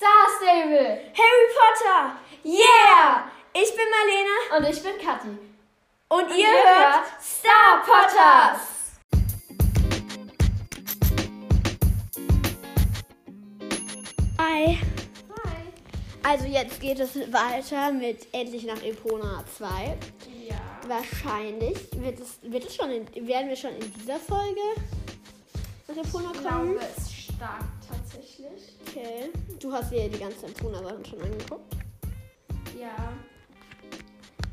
Star Stable. Harry Potter! Yeah! Ich bin Marlene Und ich bin Kathi. und, ihr ihr hört hört Star Potters! Hi! Hi. Also jetzt geht es weiter mit Endlich nach Epona 2. Ja. Wahrscheinlich wird es, wird es schon in, werden wir schon in dieser Folge nach Epona Ich kommen. glaube, es stark tatsächlich. Okay. Du hast dir die ganzen Epona-Sachen schon angeguckt. Ja.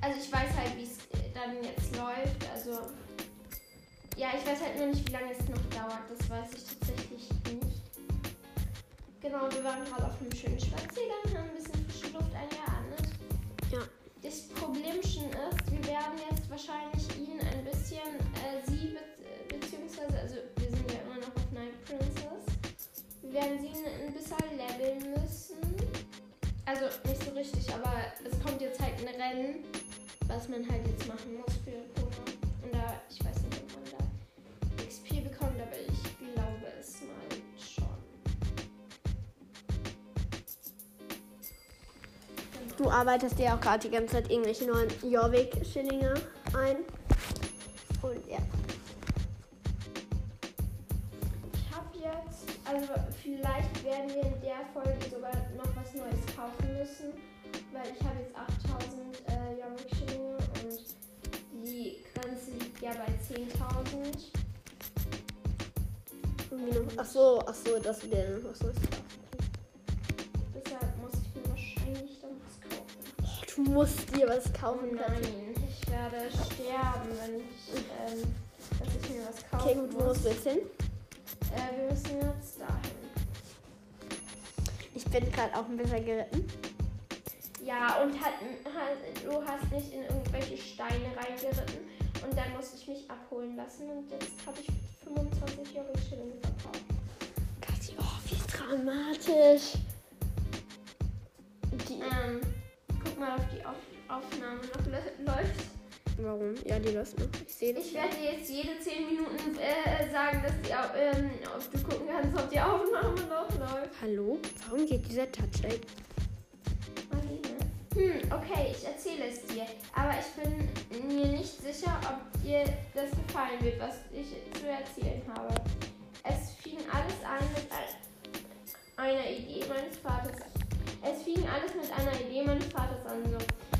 Also ich weiß halt, wie es äh, dann jetzt läuft. Also ja, ich weiß halt nur nicht, wie lange es noch dauert. Das weiß ich tatsächlich nicht. Genau, wir waren gerade auf einem schönen Spaziergang, haben ein bisschen frische Luft eingeatmet. Ja. Das Problemchen ist, wir werden jetzt wahrscheinlich ihn ein bisschen, äh, sie be beziehungsweise, also werden sie ein bisschen leveln müssen. Also nicht so richtig, aber es kommt jetzt halt ein Rennen, was man halt jetzt machen muss für Pona. Und da, ich weiß nicht, ob man da XP bekommt, aber ich glaube es mal schon. Du arbeitest dir auch gerade die ganze Zeit irgendwelche neuen Jorvik-Schillinge ein. Und ja. Also vielleicht werden wir in der Folge sogar noch was Neues kaufen müssen, weil ich habe jetzt 8000 äh, Yorick Schillinge und die Grenze liegt ja bei 10.000. Irgendwie noch- Ach so, ach so, dir noch was Neues kaufst. Deshalb muss ich mir wahrscheinlich dann was kaufen. Oh, du musst dir was kaufen. Nein, ich werde sterben, wenn ich, ähm, dass ich mir was kaufen Okay, gut, wo muss. musst du jetzt hin? Äh, wir müssen jetzt dahin. Ich bin gerade auch ein bisschen geritten. Ja, und hat, hat, du hast nicht in irgendwelche Steine reingeritten. Und dann musste ich mich abholen lassen. Und jetzt habe ich 25 Euro Schilling verkauft. Kathi, oh, wie dramatisch. Die, Ähm, guck mal, ob die Auf Aufnahme noch lä- läuft. Warum? Ja, die läuft noch. Ich sehe das. Ich werde dir jetzt jede 10 Minuten äh, sagen, dass die, ähm, ob du gucken kannst, ob die Aufnahme noch läuft. Hallo? Warum geht dieser Touch-Aid? Hm, okay, ich erzähle es dir. Aber ich bin mir nicht sicher, ob dir das gefallen wird, was ich zu erzählen habe. Es fing alles an mit ein- einer Idee meines Vaters. Es fing alles mit einer Idee meines Vaters an.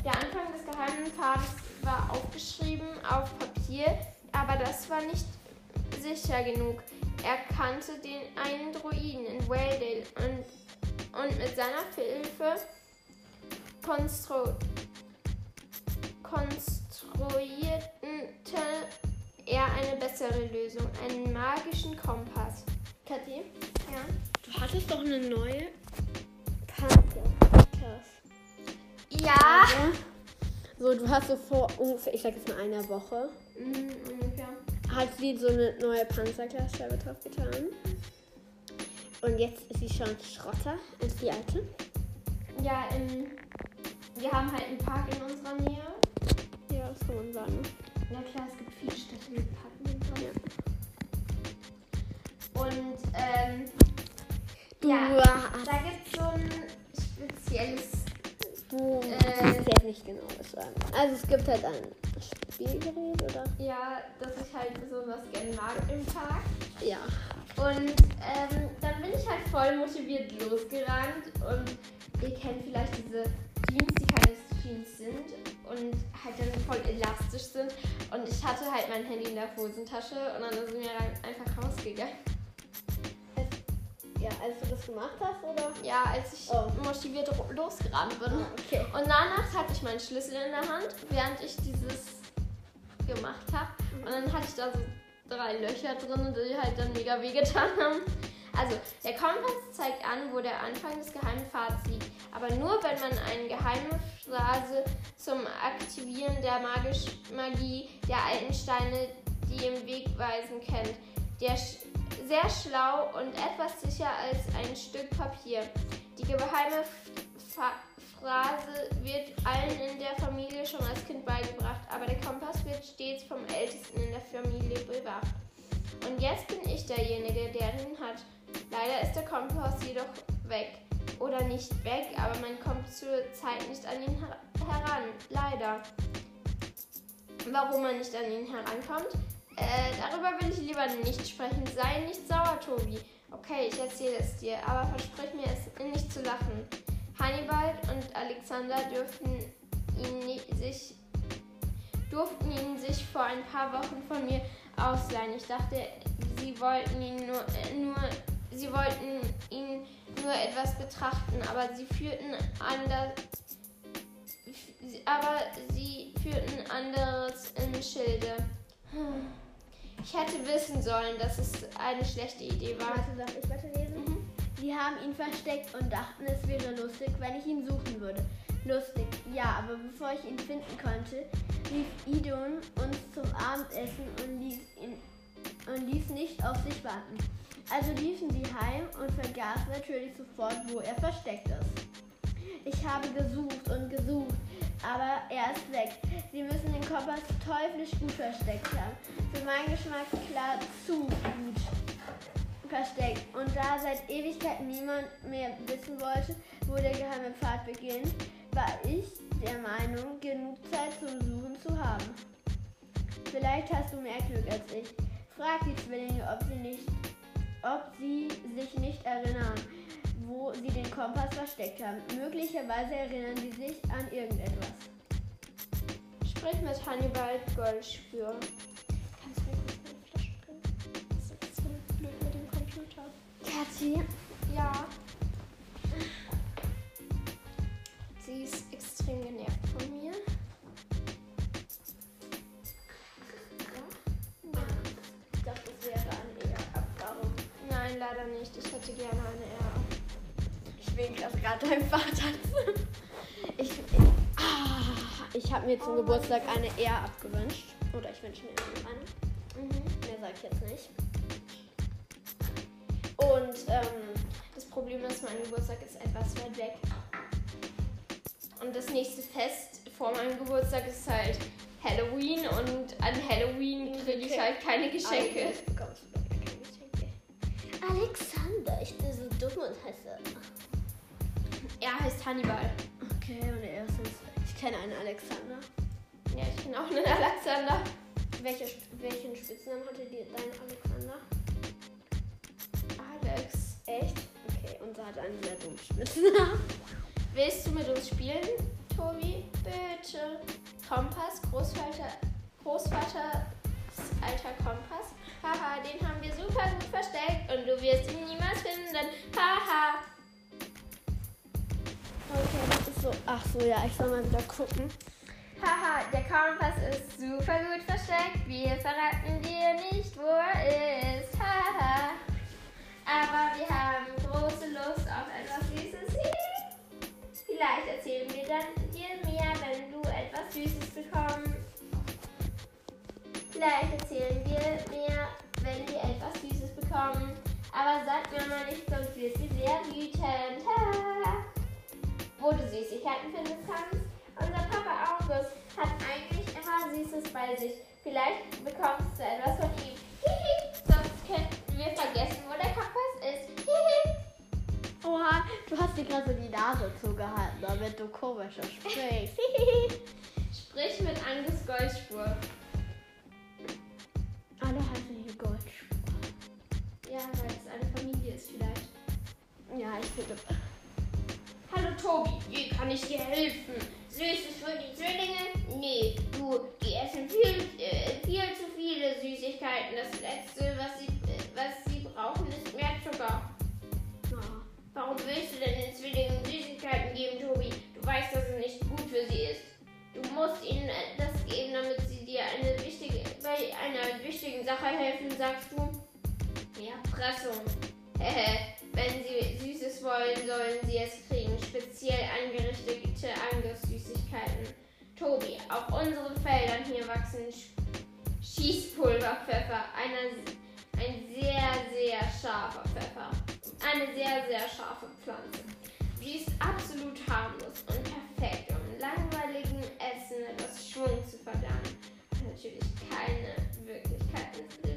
Der Anfang des geheimen Pfades war aufgeschrieben auf Papier, aber das war nicht sicher genug. Er kannte den einen Druiden in Waledale und, und mit seiner Hilfe konstru konstruierte er eine bessere Lösung, einen magischen Kompass. Kathi? Ja? Du hattest doch eine neue Panzer. Ja. So, du hast so vor ungefähr, ich sag jetzt mal einer Woche, Mhm, ungefähr. hat sie so eine neue Panzerglasscheibe drauf getan. Und jetzt ist sie schon Schrotter als die alte. Ja, ähm, wir haben halt einen Park in unserer Nähe. Ja, das kann man sagen. Na klar, es gibt viele Städte mit Parken. Nähe. Und, ähm, Ja. hast- da gibt es so ein spezielles du Äh. jetzt nicht genau was sagen. Also es gibt halt ein Spielgerät, oder? Ja, dass ich halt so was gerne mag im Park. Ja. Und ähm, dann bin ich halt voll motiviert losgerannt und ihr kennt vielleicht diese Jeans, die keine Jeans sind und halt dann voll elastisch sind. Und ich hatte halt mein Handy in der Hosentasche und dann sind wir einfach rausgegangen. Ja, als du das gemacht hast, oder? Ja, als ich Oh. motiviert losgerannt bin. okay. Und danach hatte ich meinen Schlüssel in der Hand, während ich dieses gemacht habe. Und dann hatte ich da so drei Löcher drin, die halt dann mega wehgetan haben. Also, der Kompass zeigt an, wo der Anfang des geheimen Pfads liegt. Aber nur, wenn man eine geheime Phrase zum Aktivieren der Magisch Magie der alten Steine, die im Wegweisen kennt. Der sch sehr schlau und etwas sicher als ein Stück Papier. Die geheime Fa Phrase wird allen in der Familie schon als Kind beigebracht, aber der Kompass wird stets vom Ältesten in der Familie bewacht. Und jetzt bin ich derjenige, der ihn hat. Leider ist der Kompass jedoch weg. Oder nicht weg, aber man kommt zur Zeit nicht an ihn her heran. Leider. Warum man nicht an ihn herankommt? Äh, darüber will ich lieber nicht sprechen. Sei nicht sauer, Tobi. Okay, ich erzähle es dir, aber versprich mir es nicht zu lachen. Hannibal und Alexander dürften ihn sich durften ihn sich vor ein paar Wochen von mir ausleihen. Ich dachte, sie wollten ihn nur, äh, nur sie wollten ihn nur etwas betrachten, aber sie führten anders aber sie führten anderes im Schilde. Ich hätte wissen sollen, dass es eine schlechte Idee war. Warte, darf ich weiterlesen? Mhm. Sie haben ihn versteckt und dachten, es wäre lustig, wenn ich ihn suchen würde. Lustig, ja, aber bevor ich ihn finden konnte, rief Idun uns zum Abendessen und ließ, ihn, und ließ nicht auf sich warten. Also liefen sie heim und vergaßen natürlich sofort, wo er versteckt ist. Ich habe gesucht und gesucht, aber er ist weg. Sie müssen den Kompass teuflisch gut versteckt haben. Für meinen Geschmack klar zu gut versteckt. Und da seit Ewigkeiten niemand mehr wissen wollte, wo der geheime Pfad beginnt, war ich der Meinung, genug Zeit zum Suchen zu haben. Vielleicht hast du mehr Glück als ich. Frag die Zwillinge, ob sie, nicht, ob sie sich nicht erinnern wo sie den Kompass versteckt haben. Möglicherweise erinnern sie sich an irgendetwas. Sprich mit Hannibal Goldspür. Kannst du mir kurz meine Flasche bringen? Das ist so blöd mit dem Computer. Kathi? Ja. Sie ist extrem genervt von mir. Ich dachte, es wäre eine Ehrabgabe. Nein, leider nicht. Ich hätte gerne eine Wegen gerade deinem Vater. Ich, ich, ah, ich habe mir zum oh Geburtstag eine R abgewünscht. Oder ich wünsche mir eine. Mhm. Mehr sage ich jetzt nicht. Und ähm, das Problem ist, mein Geburtstag ist etwas weit weg. Und das nächste Fest vor meinem Geburtstag ist halt Halloween und an Halloween kriege ich halt keine Geschenke. Alexander, ich bin so dumm und heiße er heißt Hannibal. Okay, und er ist. Ich kenne einen Alexander. Ja, ich kenne auch einen Alexander. Welche, welchen Spitznamen hatte die, dein Alexander? Alex. Echt? Okay, unser hat einen sehr dummen Spitznamen. Willst du mit uns spielen, Tobi? Bitte. Kompass, Großvater, Großvaters alter Kompass. Haha, den haben wir super gut versteckt und du wirst ihn niemals finden. Haha. Okay, das ist so. Ach so, ja, ich soll mal wieder gucken. Haha, der Kompass ist super gut versteckt. Wir verraten dir nicht, wo er ist. Haha. Aber wir haben große Lust auf etwas Süßes. Vielleicht erzählen wir dann dir mehr, wenn du etwas Süßes bekommst. Vielleicht erzählen wir mehr, wenn wir etwas Süßes bekommen. Aber sag mir mal nicht, sonst wird sie sehr wütend. Haha wo du Süßigkeiten finden kannst. Unser Papa August hat eigentlich immer Süßes bei sich. Vielleicht bekommst du etwas von ihm. Hihi. Sonst könnten wir vergessen, wo der Kompass ist. Hihi. Oha, du hast dir gerade so die Nase zugehalten, damit du komischer sprichst. Sprich mit Angus Goldspur. Alle heißen hier Goldspur. Ja, weil es eine Familie ist vielleicht. Ja, ich finde. Hallo Tobi, wie kann ich dir helfen? Süßes für die Zwillinge? Nee, du, die essen viel, äh, viel zu viele Süßigkeiten. Das Letzte, was sie, äh, was sie brauchen, ist mehr Zucker. Warum willst du denn den Zwillingen Süßigkeiten geben, Tobi? Du weißt, dass es nicht gut für sie ist. Du musst ihnen das geben, damit sie dir eine wichtige, bei einer wichtigen Sache helfen, sagst du? Ja, Pressung. Wenn sie Süßes wollen, sollen sie es kriegen. Speziell angerichtete Angus-Süßigkeiten. Tobi, auf unseren Feldern hier wachsen Schießpulverpfeffer. Eine, ein sehr, sehr scharfer Pfeffer. Eine sehr, sehr scharfe Pflanze. Sie ist absolut harmlos und perfekt, um langweiligen Essen etwas Schwung zu verdanken. Natürlich keine Wirklichkeiten,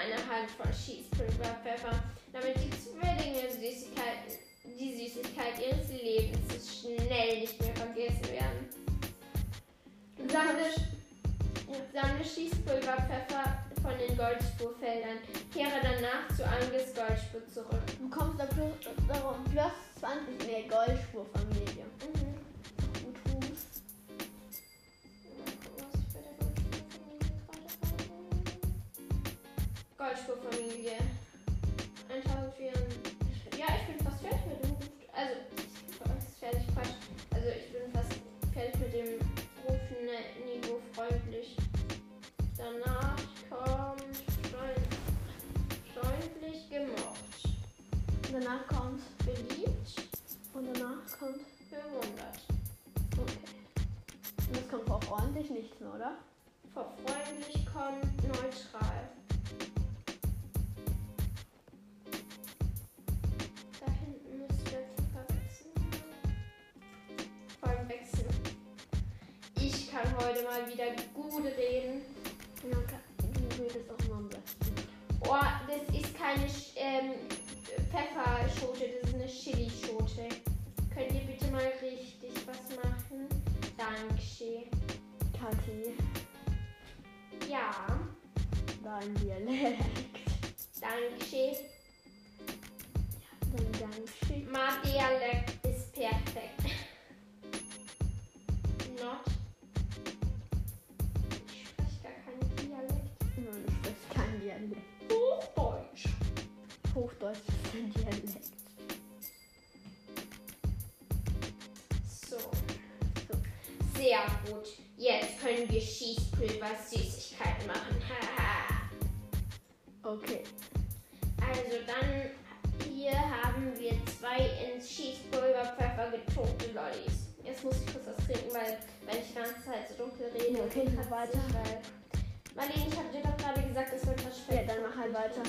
eine von Cheese Pulver Pfeffer, damit die Zwillinge Süßigkeiten, die Süßigkeit ihres Lebens schnell nicht mehr vergessen werden. Sammle, sammle Schießpulver Pfeffer von den Goldspurfeldern. Kehre danach zu Anges Goldspur zurück. Du kommst da plus, darum plus 20 mehr Goldspurfamilie. Mhm. Goldspurfamilie. 1400. Ja, ich bin fast fertig mit dem Ruf. Also, ich bin fast fertig, Quatsch. Also, ich bin fast fertig mit dem Rufniveau freundlich. Danach kommt freund, freundlich gemocht. Danach kommt Beliebt, und danach kommt. bewundert. Okay. Und das kommt vor freundlich nichts mehr, oder? Vor freundlich kommt neutral. Kann heute mal wieder gut reden. Ja, auch am besten. Oh, das ist keine ähm, Pfefferschote, das ist eine Chilischote. Könnt ihr bitte mal richtig was machen? Dankeschön. Kathi, Ja, dein Dialekt. Dankeschön. Dein Dankeschön. Mein Dialekt ist perfekt. Not. Dialekt. Hochdeutsch. Hochdeutsch ist ein Dialekt. So. Sehr gut. Jetzt können wir Schießpulver Süßigkeiten machen. Haha. Okay. also dann hier haben wir zwei ins Schießpulver Pfeffer getobte Lollis. Jetzt muss ich kurz was trinken, weil wenn ich die ganze Zeit so dunkel rede, okay, kratzt weiter. sich, weil Marlene, ich habe dir doch gerade gesagt, es wird was Ja, dann mach halt weiter.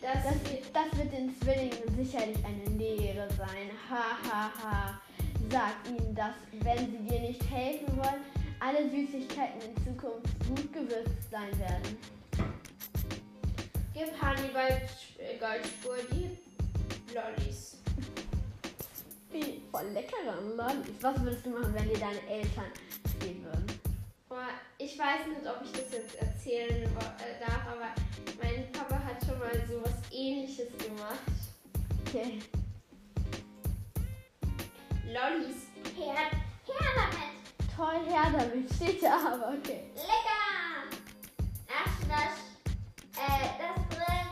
Das, Das, das wird den Zwillingen sicherlich eine Lehre sein. Ha, ha, ha. Sag ihnen, dass, wenn sie dir nicht helfen wollen, alle Süßigkeiten in Zukunft gut gewürzt sein werden. Gib Hannibal äh, Goldspur die Lollis. Wie voll leckeren Lollis. Was würdest du machen, wenn dir deine Eltern geben würden? Boah, ich weiß nicht, ob ich das jetzt erzählen äh, darf, aber mein Papa hat schon mal sowas ähnliches gemacht. Okay. Lollis. Her, her damit. Toll her damit, steht da aber, okay. Lecker. Ach, das, äh, das brennt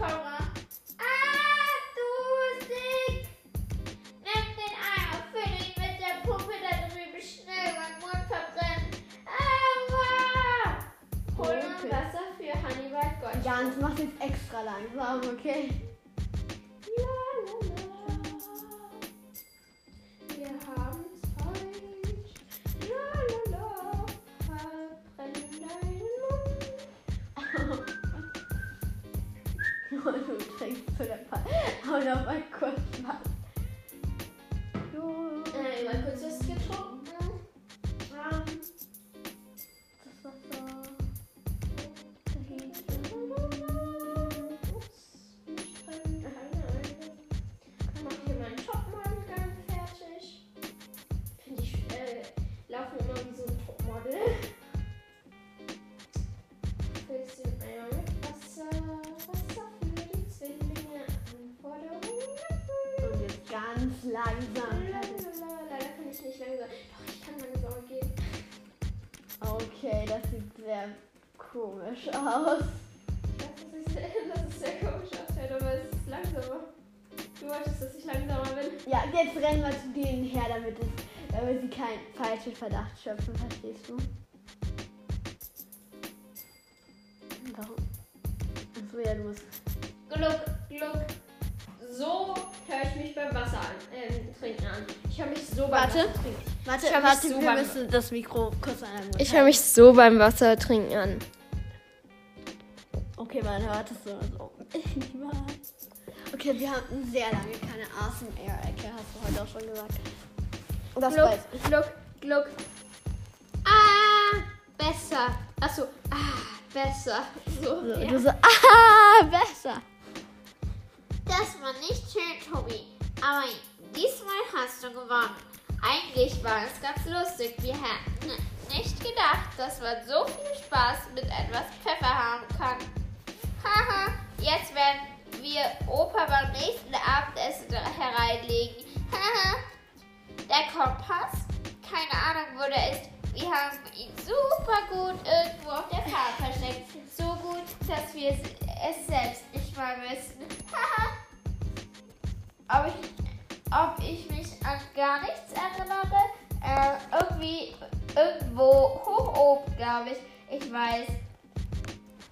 Bekomme. Ah, durstig! Nimm den Eimer, füll ihn mit der Pumpe da drüben schnell, mein Mund verbrennt. Aua! Hol Okay. Wasser für Hannibal Gold. Ganz, mach's jetzt extra langsam, okay? Und du trinkst zu der Fall. Hau noch mal kurz was. Jo, Äh, mal kurz was getrunken. Ähm, Okay, das sieht sehr komisch aus. Das ist, das ist sehr komisch aussieht, aber es ist langsamer. Du wolltest, dass ich langsamer bin. Ja, jetzt rennen wir zu denen her, damit, es, damit sie keinen falschen Verdacht schöpfen, verstehst du? Warum? Achso, ja, du musst. Gluck, gluck. So höre ich mich beim Wasser an, ähm, trinken an. Ich höre mich so beim Warte. Wasser trinken. Warte, Ich warte, so wir beim- müssen das Mikro kurz an Ich höre mich so beim Wasser trinken an. Okay, man hört es so. so. Okay, wir hatten sehr lange keine ASMR-Ecke, hast du heute auch schon gesagt. Das Gluck, weiß ich. gluck, gluck. Ah! besser. Achso, ah, besser. So, So, ja. Du so, ah, besser. Das war nicht schön, Tobi. Aber diesmal hast du gewonnen. Eigentlich war es ganz lustig. Wir hätten nicht gedacht, dass man so viel Spaß mit etwas Pfeffer haben kann. Haha, jetzt werden wir Opa beim nächsten Abendessen hereinlegen. Haha, der Kompass, keine Ahnung, wo der ist. Wir haben ihn super gut irgendwo auf der Fahrt versteckt. So gut, dass wir es selbst nicht mal wissen. Haha. ob, ich, ob ich mich an gar nichts erinnere? Äh, irgendwie irgendwo hoch oben, glaube ich. Ich weiß.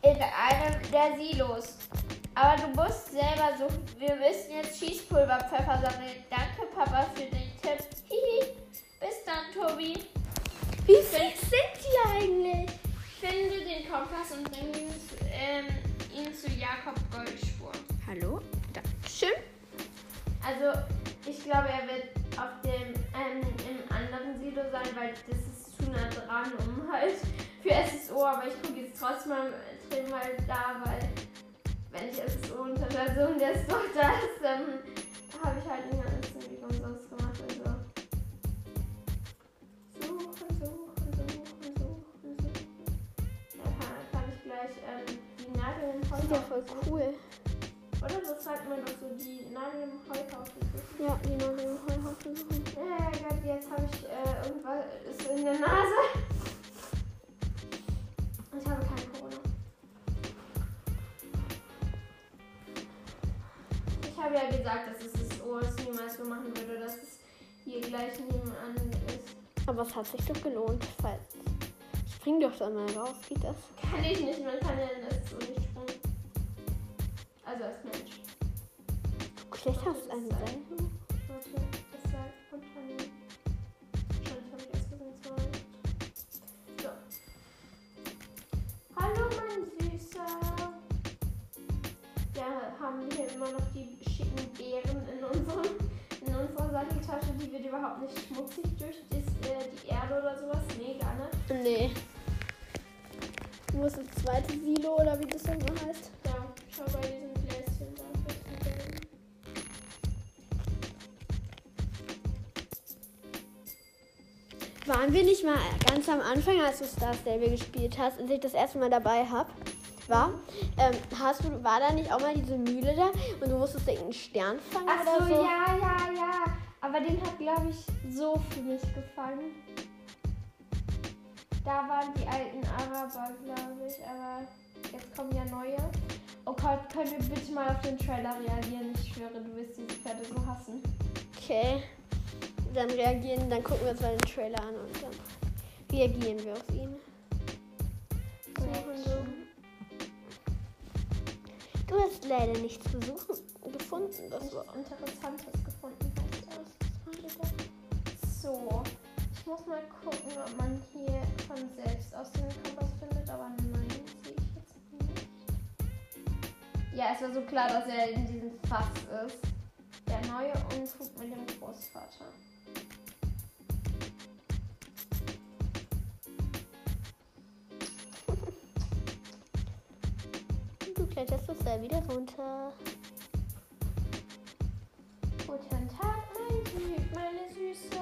In einem der Silos. Aber du musst selber suchen. Wir müssen jetzt Schießpulverpfeffer sammeln. Danke, Papa, für den Tipp. Hihi. Bis dann, Tobi. Wie viel sind die eigentlich? Finde den Kompass und bring ihn, zu- ähm, ihn zu Jakob Goldspur. Hallo? Dankeschön. Also, ich glaube, er wird auf dem ähm, im anderen Silo sein, weil das ist zu nah dran, um halt für SSO. Aber ich gucke jetzt trotzdem mal, mal da, weil wenn ich SSO unter Person der ist doch da ist, dann habe ich halt nicht alles irgendwie umsonst gemacht. Also. Suchen, suchen, suchen, suchen, suchen. Da kann, kann ich gleich ähm, die Nadel im Sieht ja Heuhaufen voll suchen. cool. Oder so sagt man doch so, die Nadel im Heuhaufen suchen. Ja gesagt, dass es das OS niemals so machen würde, dass es hier gleich nebenan ist. Aber es hat sich doch gelohnt. Falls. Spring doch da mal raus, geht das? Kann ich nicht, man kann ja in SSO nicht springen. Also als Mensch. Du kletterst einen Seil. Ganz am Anfang, als du Star Stable gespielt hast, als ich das erste Mal dabei hab, war? Ähm, hast du, war da nicht auch mal diese Mühle da und du musstest irgendeinen Stern fangen Ach oder so, ja, ja, ja. Aber den hat, glaube ich, so für mich gefallen. Da waren die alten Araber, glaube ich. Aber jetzt kommen ja neue. Oh Gott, können wir bitte mal auf den Trailer reagieren? Ich schwöre, du wirst diese Pferde so hassen. Okay. Dann reagieren, dann gucken wir uns mal den Trailer an und dann reagieren wir auf ihn. Du hast leider nichts gesuchen, gefunden. Das war. Interessantes gefunden. So. Ich muss mal gucken, ob man hier von selbst aus den Kompass findet, aber nein, sehe ich jetzt nicht. Ja, es war so klar, dass er in diesem Fass ist. Der neue Unfug mit dem Großvater. Kletterst das Seil wieder runter. Guten Tag, mein Süß, meine Süße.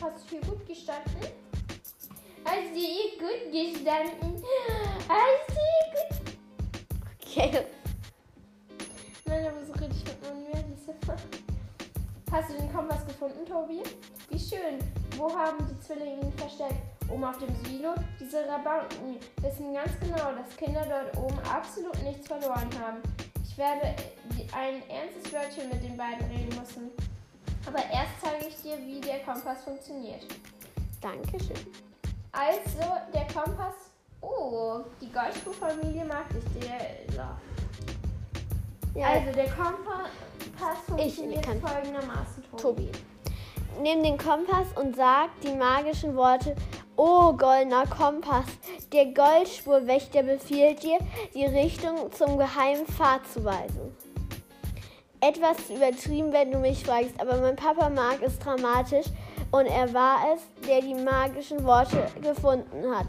Hast du hier gut gestanden? Hast du hier gut gestanden? Hast du hier gut Okay. Nein, aber so ich mit meinem Mädchen. Hast du den Kompass gefunden, Tobi? Wie schön. Wo haben die Zwillinge ihn versteckt? Oben auf dem Silo? Diese Rabauken wissen ganz genau, dass Kinder dort oben absolut nichts verloren haben. Ich werde ein ernstes Wörtchen mit den beiden reden müssen. Aber erst zeige ich dir, wie der Kompass funktioniert. Dankeschön. Also, der Kompass. Oh, die Goldspur-Familie mag ich. Der, so. Ja, Also der Kompass funktioniert kann- folgendermaßen, Tobi. Tobi. Nimm den Kompass und sag die magischen Worte. Oh, goldener Kompass, der Goldspurwächter befiehlt dir, die Richtung zum geheimen Pfad zu weisen. Etwas übertrieben, wenn du mich fragst, aber mein Papa mag es dramatisch Und er war es, der die magischen Worte gefunden hat.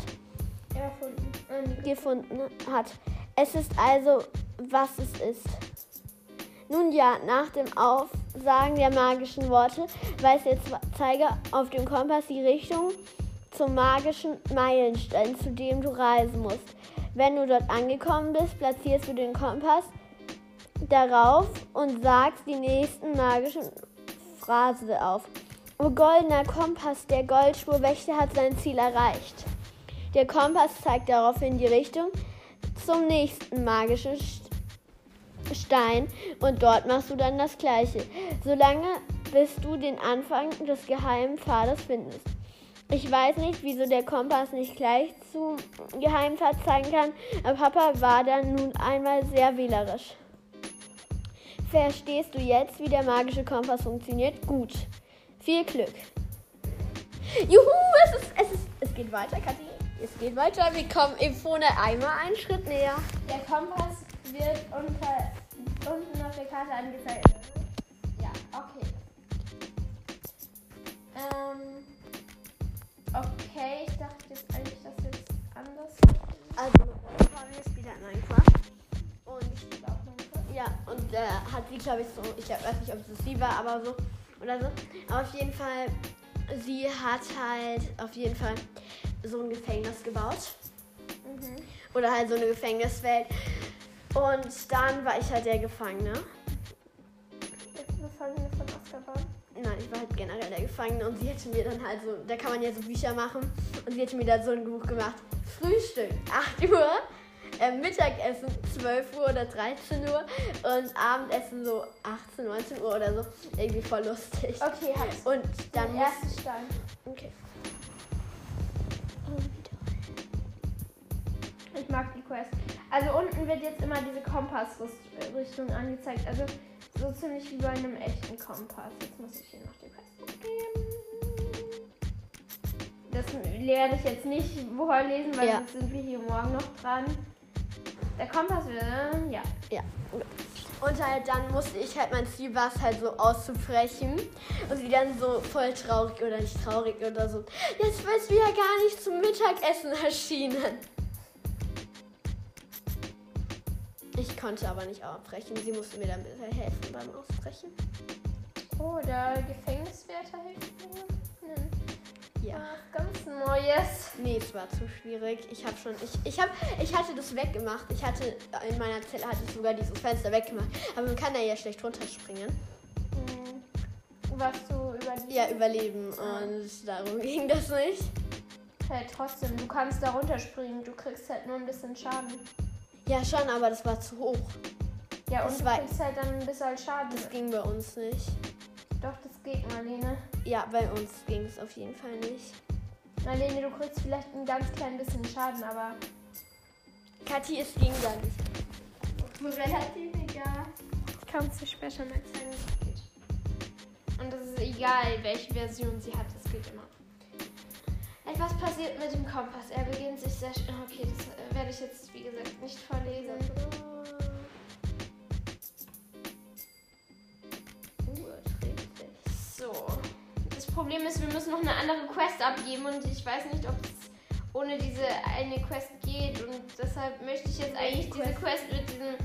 Erfunden. Ähm, Gefunden hat. Es ist also, was es ist. Nun ja, nach dem Aufsagen der magischen Worte weiß der Zeiger auf dem Kompass die Richtung zum magischen Meilenstein, zu dem du reisen musst. Wenn du dort angekommen bist, platzierst du den Kompass darauf und sagst die nächsten magischen Phrase auf. O goldener Kompass, der Goldspurwächter hat sein Ziel erreicht. Der Kompass zeigt daraufhin die Richtung zum nächsten magischen Stein und dort machst du dann das gleiche, solange bis du den Anfang des geheimen Pfades findest. Ich weiß nicht, wieso der Kompass nicht gleich zum Geheimpfad zeigen kann, aber Papa war dann nun einmal sehr wählerisch. Verstehst du jetzt, wie der magische Kompass funktioniert? Gut. Viel Glück. Juhu, es, ist, es, ist, es geht weiter, Kathi. Es geht weiter. Wir kommen im vorne einmal einen Schritt näher. Der Kompass wird unter, unten auf der Karte angezeigt. Ja, okay. Ähm, okay, ich dachte jetzt eigentlich, dass jetzt anders Also, wir fahren jetzt wieder in Minecraft. Und Ich glaube, Minecraft. ja, und äh, hat sie, glaube ich, so, ich weiß nicht, ob es sie war, aber so, oder so. Aber auf jeden Fall, sie hat halt auf jeden Fall so ein Gefängnis gebaut. Mhm. Oder halt so eine Gefängniswelt. Und dann war ich halt der Gefangene. Gefangene von Azkaban. Nein, ich war halt generell der Gefangene und sie hätte mir dann halt so, da kann man ja so Bücher machen und sie hätte mir dann so ein Buch gemacht. Frühstück 8 Uhr, äh, Mittagessen 12 Uhr oder 13 Uhr und Abendessen so 18, 19 Uhr oder so. Irgendwie voll lustig. Okay, hab's. Und dann Den ersten Stein. okay. Ich mag die Quest. Also unten wird jetzt immer diese Kompassrichtung angezeigt. Also so ziemlich wie bei einem echten Kompass. Jetzt muss ich hier noch die Quest abgeben. Das werde ich jetzt nicht vorlesen, weil Ja. sonst sind wir hier morgen noch dran. Der Kompass wird, ja. Ja. Und halt dann musste ich halt mein Ziel war es halt so auszubrechen. Und sie dann so voll traurig oder nicht traurig oder so. Jetzt bist du ja gar nicht zum Mittagessen erschienen. Ich konnte aber nicht ausbrechen. Sie musste mir dann bitte helfen beim Ausbrechen. Oh, der Gefängniswärter hilft mir. Hm. Ja. Was ganz Neues. Nee, es war zu schwierig. Ich habe schon, ich, ich habe, ich hatte das weggemacht. Ich hatte in meiner Zelle hatte ich sogar dieses Fenster weggemacht. Aber man kann da ja schlecht runterspringen. Hm. Was du über die. Ja, überleben und darum ging das nicht. Hey, trotzdem, du kannst da runterspringen. Du kriegst halt nur ein bisschen Schaden. Ja, schon, aber das war zu hoch. Ja, Das und du war- kriegst halt dann ein bisschen Schaden. Das ging bei uns nicht. Doch, das geht, Marlene. Ja, bei uns ging es auf jeden Fall nicht. Marlene, du kriegst vielleicht ein ganz klein bisschen Schaden, aber. Kathi, es ging da nicht. Relativ egal. Ich kann es dir später mal zeigen, wie es geht. Und es ist egal, welche Version sie hat, es geht immer. Etwas passiert mit dem Kompass. Er beginnt sich sehr. sch- Okay, das werde ich jetzt, wie gesagt, nicht vorlesen. Uh. So. Das Problem ist, wir müssen noch eine andere Quest abgeben und ich weiß nicht, ob es ohne diese eine Quest geht und deshalb möchte ich jetzt eigentlich diese Quest mit diesem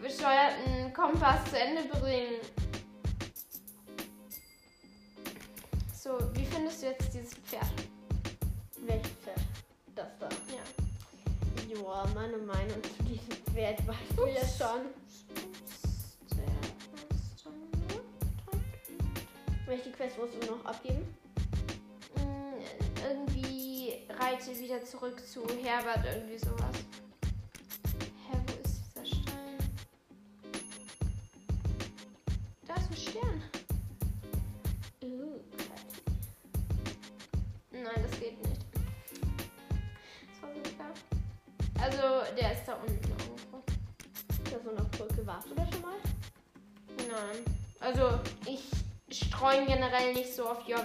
bescheuerten Kompass zu Ende bringen. So, wie findest du jetzt dieses Pferd? Welches Pferd? Das da. Ja. Joa, meine Meinung zu diesem Pferd weißt du ja schon. Welche Quest musst du noch abgeben? Mm, Irgendwie reite wieder zurück zu Herbert, irgendwie sowas.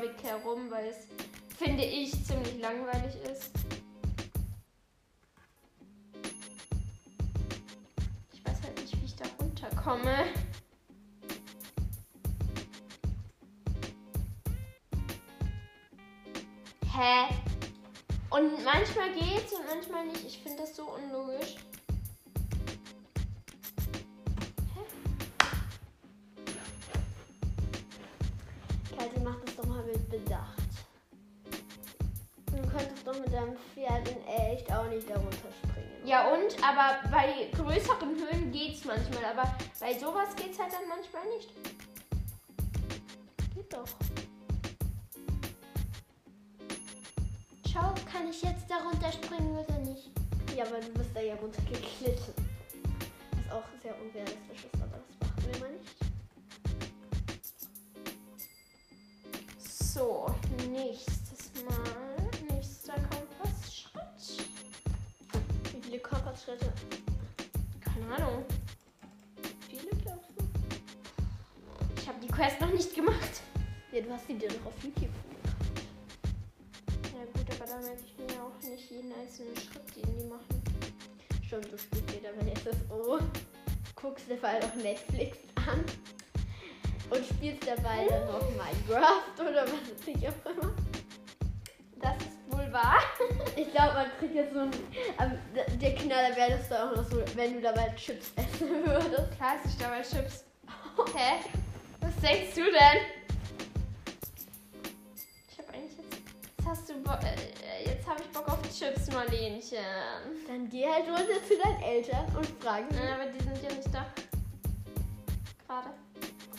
So auf Jorvik herum, weil es, finde ich, ziemlich langweilig ist. Ich weiß halt nicht, wie ich da runterkomme. Hä? Und manchmal geht's und manchmal nicht. Ich finde nicht darunter springen. Ja und? Aber bei größeren Höhen geht's manchmal. Aber bei sowas geht's halt dann manchmal nicht. Geht doch. Schau, kann ich jetzt darunter springen oder nicht? Ja, aber du bist da ja runtergeglitten. Was auch sehr unrealistisch ist, aber das machen wir mal nicht. So, nächstes Kompassschritte? Keine Ahnung. Viele, glaubst du? Ich habe die Quest noch nicht gemacht. Ja, du hast die dir noch auf YouTube angeguckt. Ja gut, aber da merke ich mir auch nicht jeden einzelnen Schritt, den die machen. Schon, du spielst dir dabei SSO, guckst dir vor allem auch Netflix an und spielst dabei dann noch Minecraft oder was weiß ich auch immer. Ich glaube, man kriegt jetzt so ein. Aber der Knaller wäre das doch auch noch so, wenn du dabei Chips essen würdest. Klar esse ich dabei Chips. Hä? Was denkst du denn? Ich habe eigentlich jetzt. Jetzt hast du Bo äh, Jetzt habe ich Bock auf Chips, Marlenchen. Dann geh halt runter zu deinen Eltern und frag sie. Nein, aber die sind ja nicht da. Gerade.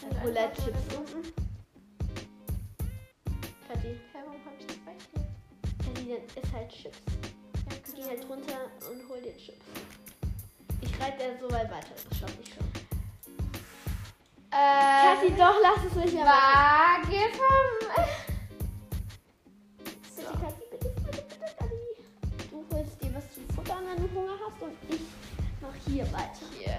Sind Roulette einfach nur Chips da. unten. Kathi, Hä, warum habe ich zwei hier? Kathi, dann isst halt Chips. Ja, Geh halt runter und hol dir Chips. Ich reite dann so weit weiter, das schaffe ich schon. Kathi, Äh, doch, lass es nicht mehr machen. Waage vom. Bitte, Kathi, bitte, bitte, bitte, Kathi. Du holst dir was zu futtern, wenn du Hunger hast und ich mach hier weiter. Hier.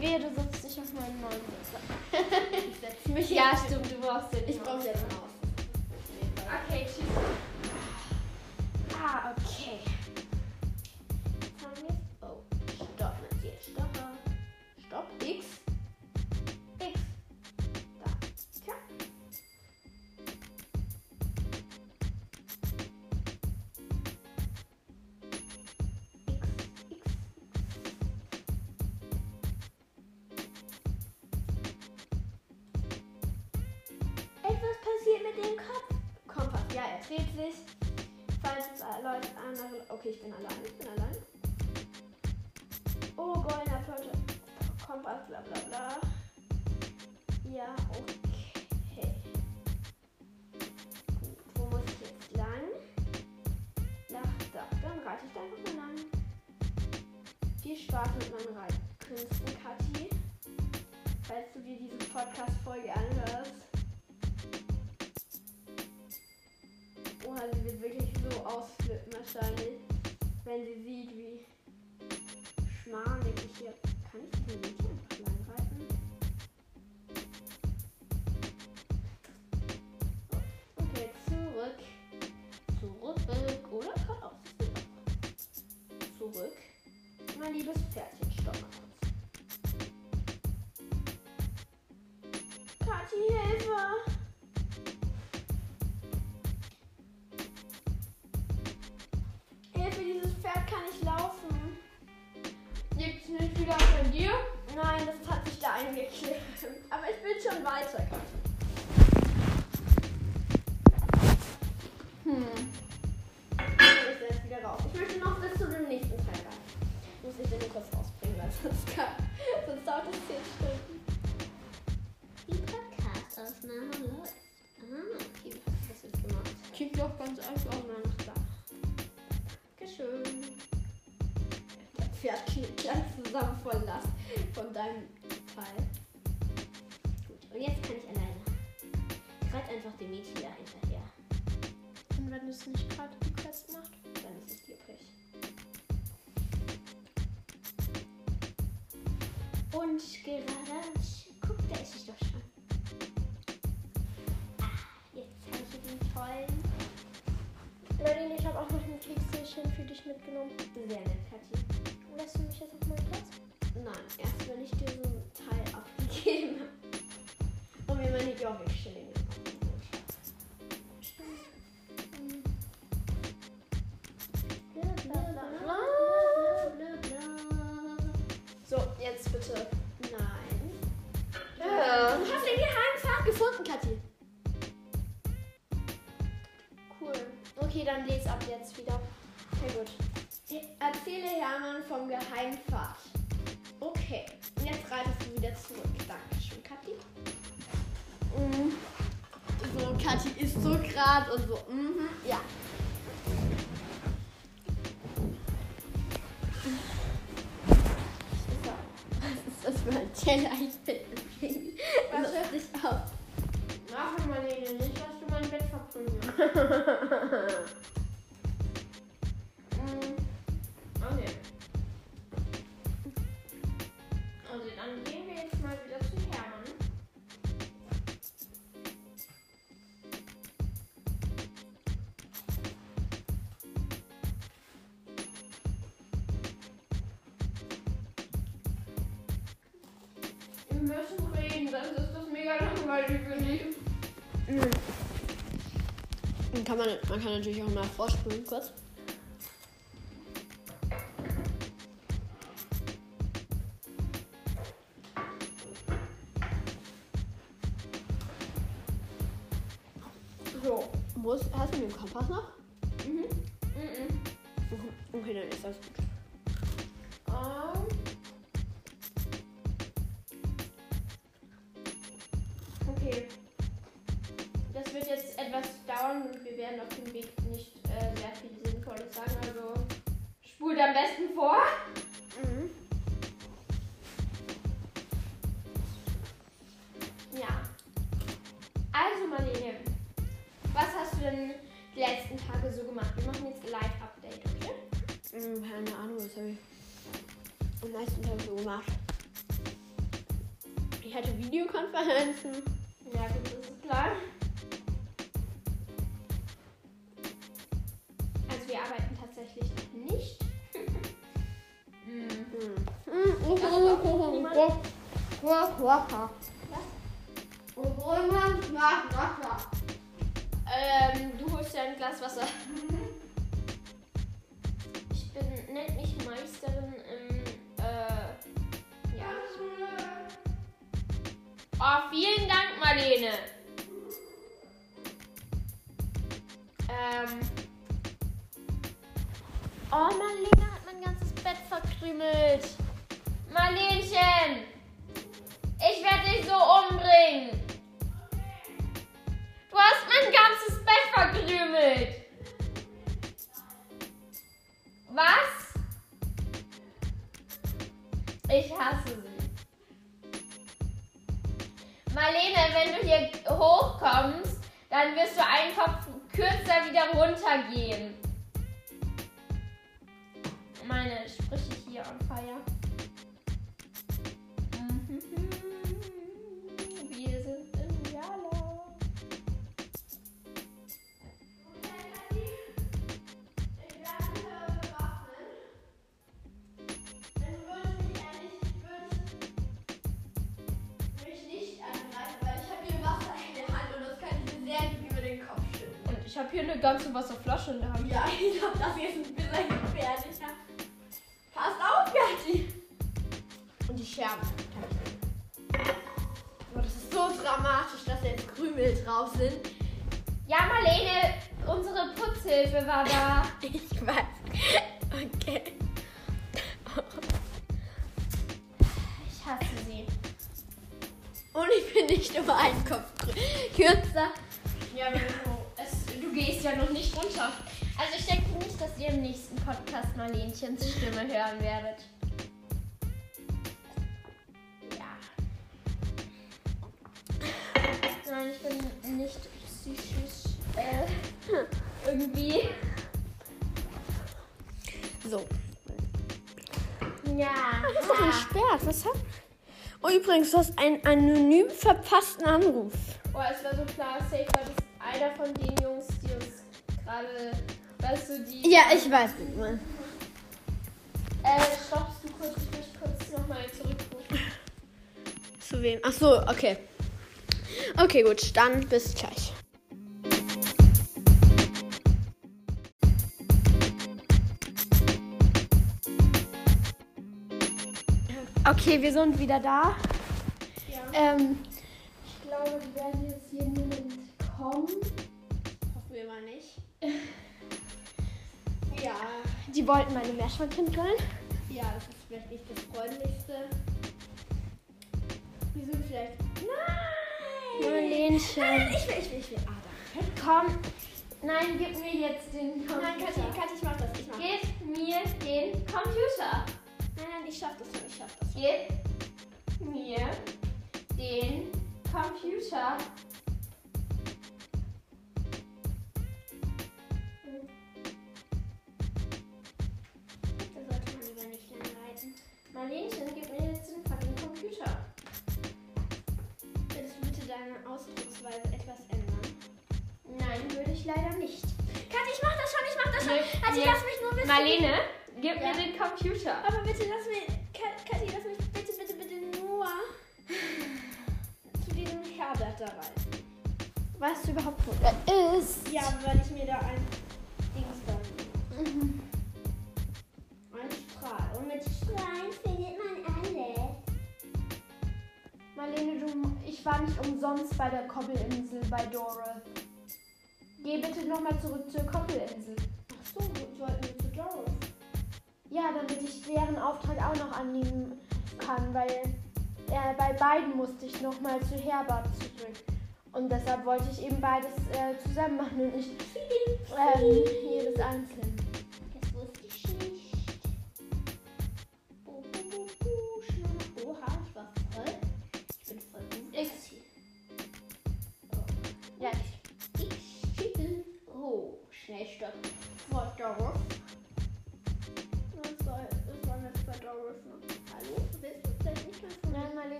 Wehe, du sitzt nicht auf meinem neuen Sitzer. Ich setz mich Ja, stimmt, du brauchst den. Ich brauche jetzt einen Aus. Okay, tschüss. Ah, okay. Jetzt haben wir Oh, stopp, Matthias, stopp. Stopp. X. Kathi, Hilfe! Hilfe, dieses Pferd kann nicht laufen. Liegt's nicht wieder bei dir? Nein, das hat sich da eingeklebt. Aber ich bin schon weiter. Kekschen für dich mitgenommen. Sehr nett, Kathi. Lässt du mich jetzt auf meinen Platz? Nein, erst wenn ich dir so 制作 müssen reden, sonst ist das mega langweilig, für ich. Mhm. Kann man, man kann natürlich auch mal vorspulen kurz. Ich habe hier eine ganze Wasserflasche in der Hand. Ja, ich glaube, das hier ist ein bisschen gefährlicher. hast einen anonym verpassten Anruf. Oh, es war so klar, safe war das einer von den Jungs, die uns gerade, weißt du, die... Ja, ich weiß nicht mal. Äh, stoppst du kurz, ich möchte kurz nochmal zurückrufen. Zu wem? Ach so, okay. Okay, gut, dann bis gleich. Okay, wir sind wieder da. Ähm, ich glaube, wir werden jetzt jeden Moment kommen. Hoffen wir mal nicht. ja. Die wollten meine Meerschweinchen grillen. Ja, das ist vielleicht nicht das freundlichste. Wir sind vielleicht. Nein! Marlenchen. Nein, ich will, ich will, ich will. Ah, danke. Komm. Nein, gib mir jetzt den Computer. Nein, Katja, Katja ich mach das. Ich mach Gib mir den Computer. Nein, nein, ich schaff das schon, ich schaff das schon. Gib mir den Computer. Da sollte man lieber nicht lang reiten. Marlenchen, gib mir jetzt den fucking Computer. Würdest du bitte deine Ausdrucksweise etwas ändern? Nein, würde ich leider nicht. Kathi, ich mach das schon, ich mach das schon. Nee, Kathi, nee. lass mich nur wissen. Marlene, gib Ja. mir den Computer. Aber bitte lass mich. Weißt du überhaupt, wo der ist? Ja, weil ich mir da ein Dings da. Mhm. Ein Strahl. Und mit Strahlen findet man alles. Marlene, du, ich war nicht umsonst bei der Koppelinsel bei Dora. Geh bitte nochmal zurück zur Koppelinsel. Ach so, sollten wir zu Doris? Ja, damit ich deren Auftrag auch noch annehmen kann, weil äh, bei beiden musste ich nochmal zu Herbert zurück. Und deshalb wollte ich eben beides äh, zusammen machen und nicht ähm, jedes einzeln.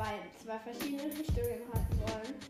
Zwei zwei verschiedene Richtungen halten wollen.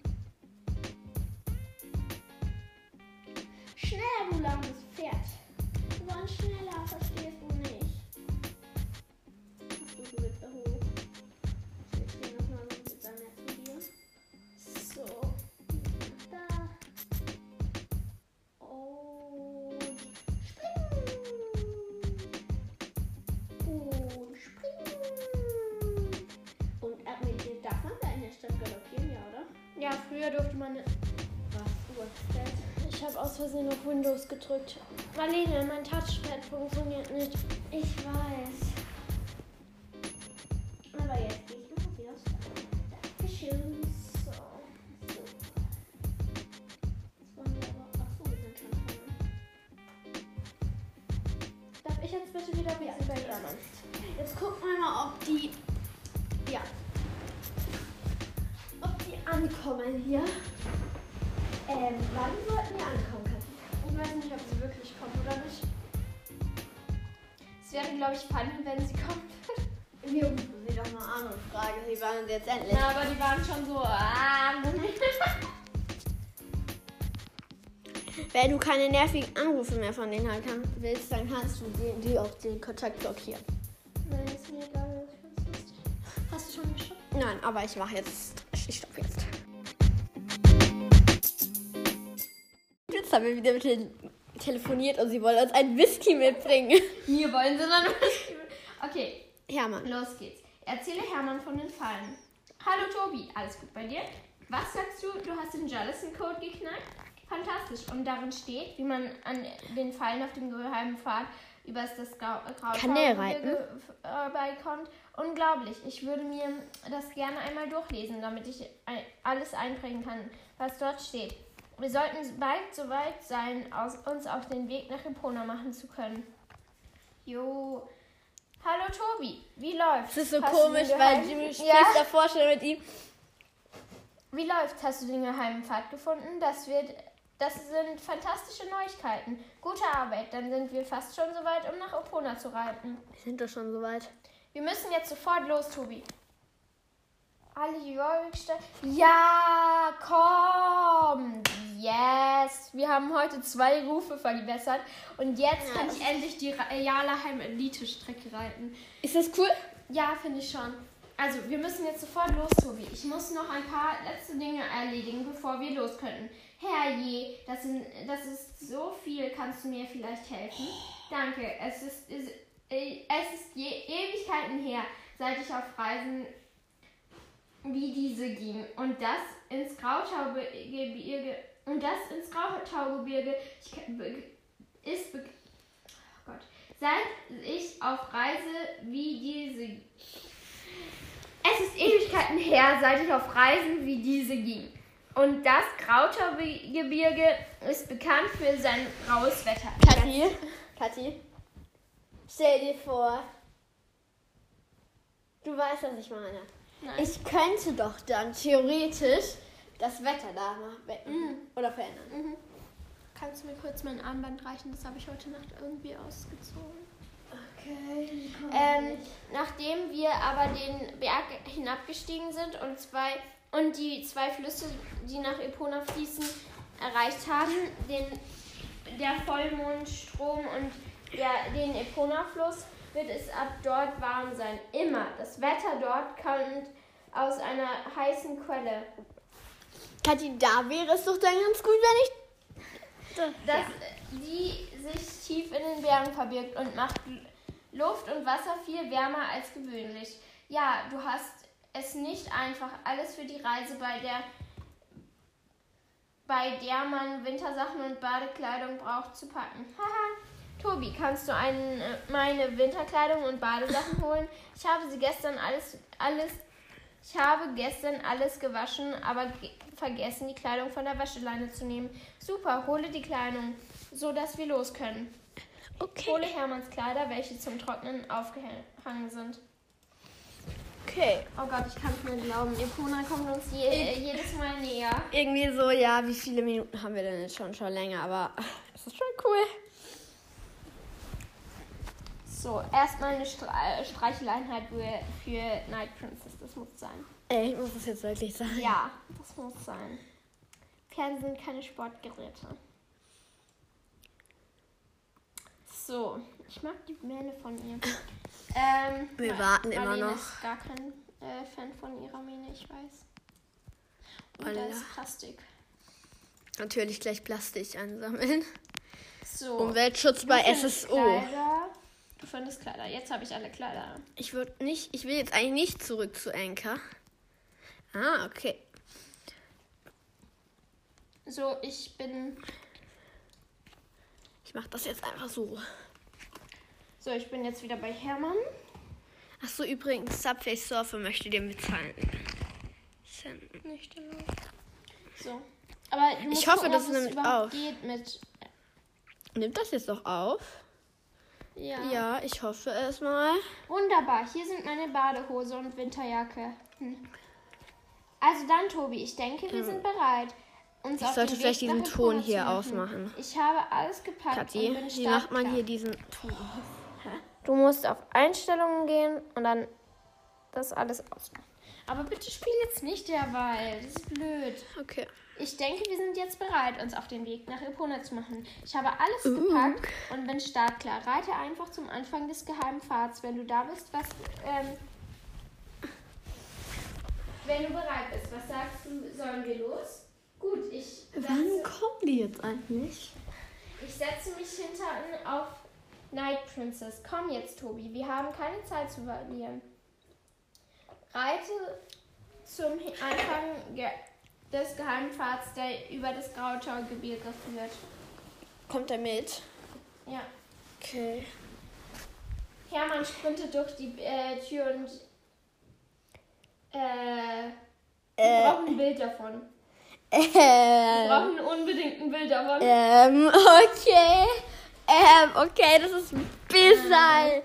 Aus Versehen auf Windows gedrückt. Marlene, mein Touchpad funktioniert nicht. Ich weiß. Mehr von denen halt haben willst, dann kannst du die, die auf den Kontakt blockieren. Nein, ist mir egal. Hast du schon geschafft? Nein, aber ich mache jetzt. Ich stopp jetzt. Jetzt haben wir wieder mit denen telefoniert und sie wollen uns einen Whisky mitbringen. Mir wollen sie dann Okay, Hermann. los geht's. Erzähle Hermann von den Fallen. Hallo Tobi, alles gut bei dir? Was sagst du? Du hast den Jellison Code geknackt? Fantastisch. Und darin steht, wie man an den Fallen auf dem geheimen Pfad über das Grau Kanäle reiten. vorbeikommt. Unglaublich. Ich würde mir das gerne einmal durchlesen, damit ich alles einprägen kann, was dort steht. Wir sollten bald so weit sein, aus, uns auf den Weg nach Epona machen zu können. Jo. Hallo Tobi, wie läuft's? Es ist so Hast komisch, weil Jimmy spricht ja. davor schon mit ihm. Wie läuft's? Hast du den geheimen Pfad gefunden? Das wird, das sind fantastische Neuigkeiten. Gute Arbeit. Dann sind wir fast schon so weit, um nach Epona zu reiten. Wir sind doch schon soweit. Wir müssen jetzt sofort los, Tobi. Alle Jorvikste. Ja, komm! Yes! Wir haben heute zwei Rufe verbessert und jetzt kann ich endlich die Ra- Jalaheim Elite-Strecke reiten. Ist das cool? Ja, finde ich schon. Also, wir müssen jetzt sofort los, Tobi. Ich muss noch ein paar letzte Dinge erledigen, bevor wir los können. Herrje, das, sind, das ist so viel. Kannst du mir vielleicht helfen? Danke. Es ist, äh, es ist je, Ewigkeiten her, seit ich auf Reisen wie diese ging. Und das ins Grautaugebirge. Und das ins Grautaugebirge ist. Oh Gott. Seit ich auf Reise wie diese es ist Ewigkeiten her, seit ich auf Reisen wie diese ging. Und das Grautaugebirge ist bekannt für sein raues Wetter. Kathi, Kathi, stell dir vor, du weißt, was ich meine. Nein. Ich könnte doch dann theoretisch das Wetter da mal wecken oder verändern. Mhm. Kannst du mir kurz mein Armband reichen? Das habe ich heute Nacht irgendwie ausgezogen. Okay. Ähm, nachdem wir aber den Berg hinabgestiegen sind und zwei und die zwei Flüsse, die nach Epona fließen, erreicht haben, den, der Vollmondstrom und der, den Epona-Fluss, wird es ab dort warm sein. Immer. Das Wetter dort kommt aus einer heißen Quelle. Kathi, da wäre es doch dann ganz gut, wenn ich. das, die sich tief in den Bergen verbirgt und macht Luft und Wasser viel wärmer als gewöhnlich. Ja, du hast es nicht einfach, alles für die Reise, bei der, bei der man Wintersachen und Badekleidung braucht, zu packen. Haha. Tobi, kannst du einen, äh, meine Winterkleidung und Badesachen holen? Ich habe sie gestern alles, alles, ich habe gestern alles gewaschen, aber ge vergessen, die Kleidung von der Wäscheleine zu nehmen. Super, hole die Kleidung, so dass wir los können. Hole Hermanns Kleider, welche zum Trocknen aufgehangen sind. Okay. Oh Gott, ich kann es mir glauben. Epona kommt uns je, äh, jedes Mal näher. Irgendwie so, ja, wie viele Minuten haben wir denn jetzt schon? Schon länger, aber es ist schon cool. So, erstmal eine Stra äh, Streicheleinheit für, Night Princess. Das muss sein. Ey, muss das jetzt wirklich sagen. Ja, das muss sein. Pferde sind keine Sportgeräte. So, ich mag die Mähne von ihr. Ähm, Wir warten immer noch. ist gar kein äh, Fan von ihrer Mähne, ich weiß. Und da Alla. ist Plastik. Natürlich gleich Plastik einsammeln. So. Umweltschutz du bei SSO. Kleider. Du findest Kleider. Jetzt habe ich alle Kleider. Ich würde nicht, ich will jetzt eigentlich nicht zurück zu Anker. Ah, okay. So, ich bin. Ich mache das jetzt einfach so. So, ich bin jetzt wieder bei Hermann. Ach so, übrigens, Subway Surfer möchte dir mitteilen. Senden. Nicht. So. Aber Ich hoffe, gucken, das nimmt auf. geht mit. Nimmt das jetzt noch auf? Ja. Ja, ich hoffe es mal. Wunderbar. Hier sind meine Badehose und Winterjacke. Hm. Also dann, Tobi, ich denke, wir sind bereit. Uns Ich sollte vielleicht diesen Ton hier ausmachen. Ich habe alles gepackt Kathi, wie macht man hier diesen Ton? Du musst auf Einstellungen gehen und dann das alles ausmachen. Aber bitte spiel jetzt nicht derweil. Das ist blöd. Okay. Ich denke, wir sind jetzt bereit, uns auf den Weg nach Epona zu machen. Ich habe alles Uh. gepackt und bin startklar. Reite einfach zum Anfang des geheimen Pfads, wenn du da bist. Was, ähm, wenn du bereit bist, was sagst du? Sollen wir los? Gut, ich Wann kommen die jetzt eigentlich? ich setze mich hinten auf Night Princess. Komm jetzt, Tobi. Wir haben keine Zeit zu verlieren. Reite zum Anfang ge des Geheimpfads, der über das Grautaugebirge führt. Kommt er mit? Ja. Okay. Hermann sprintet durch die äh, Tür und äh, wir Äh, brauchen ein Bild davon. Wir ähm, brauchen unbedingt ein Bild davon. ähm, okay. Ähm, okay, das ist ein bisschen.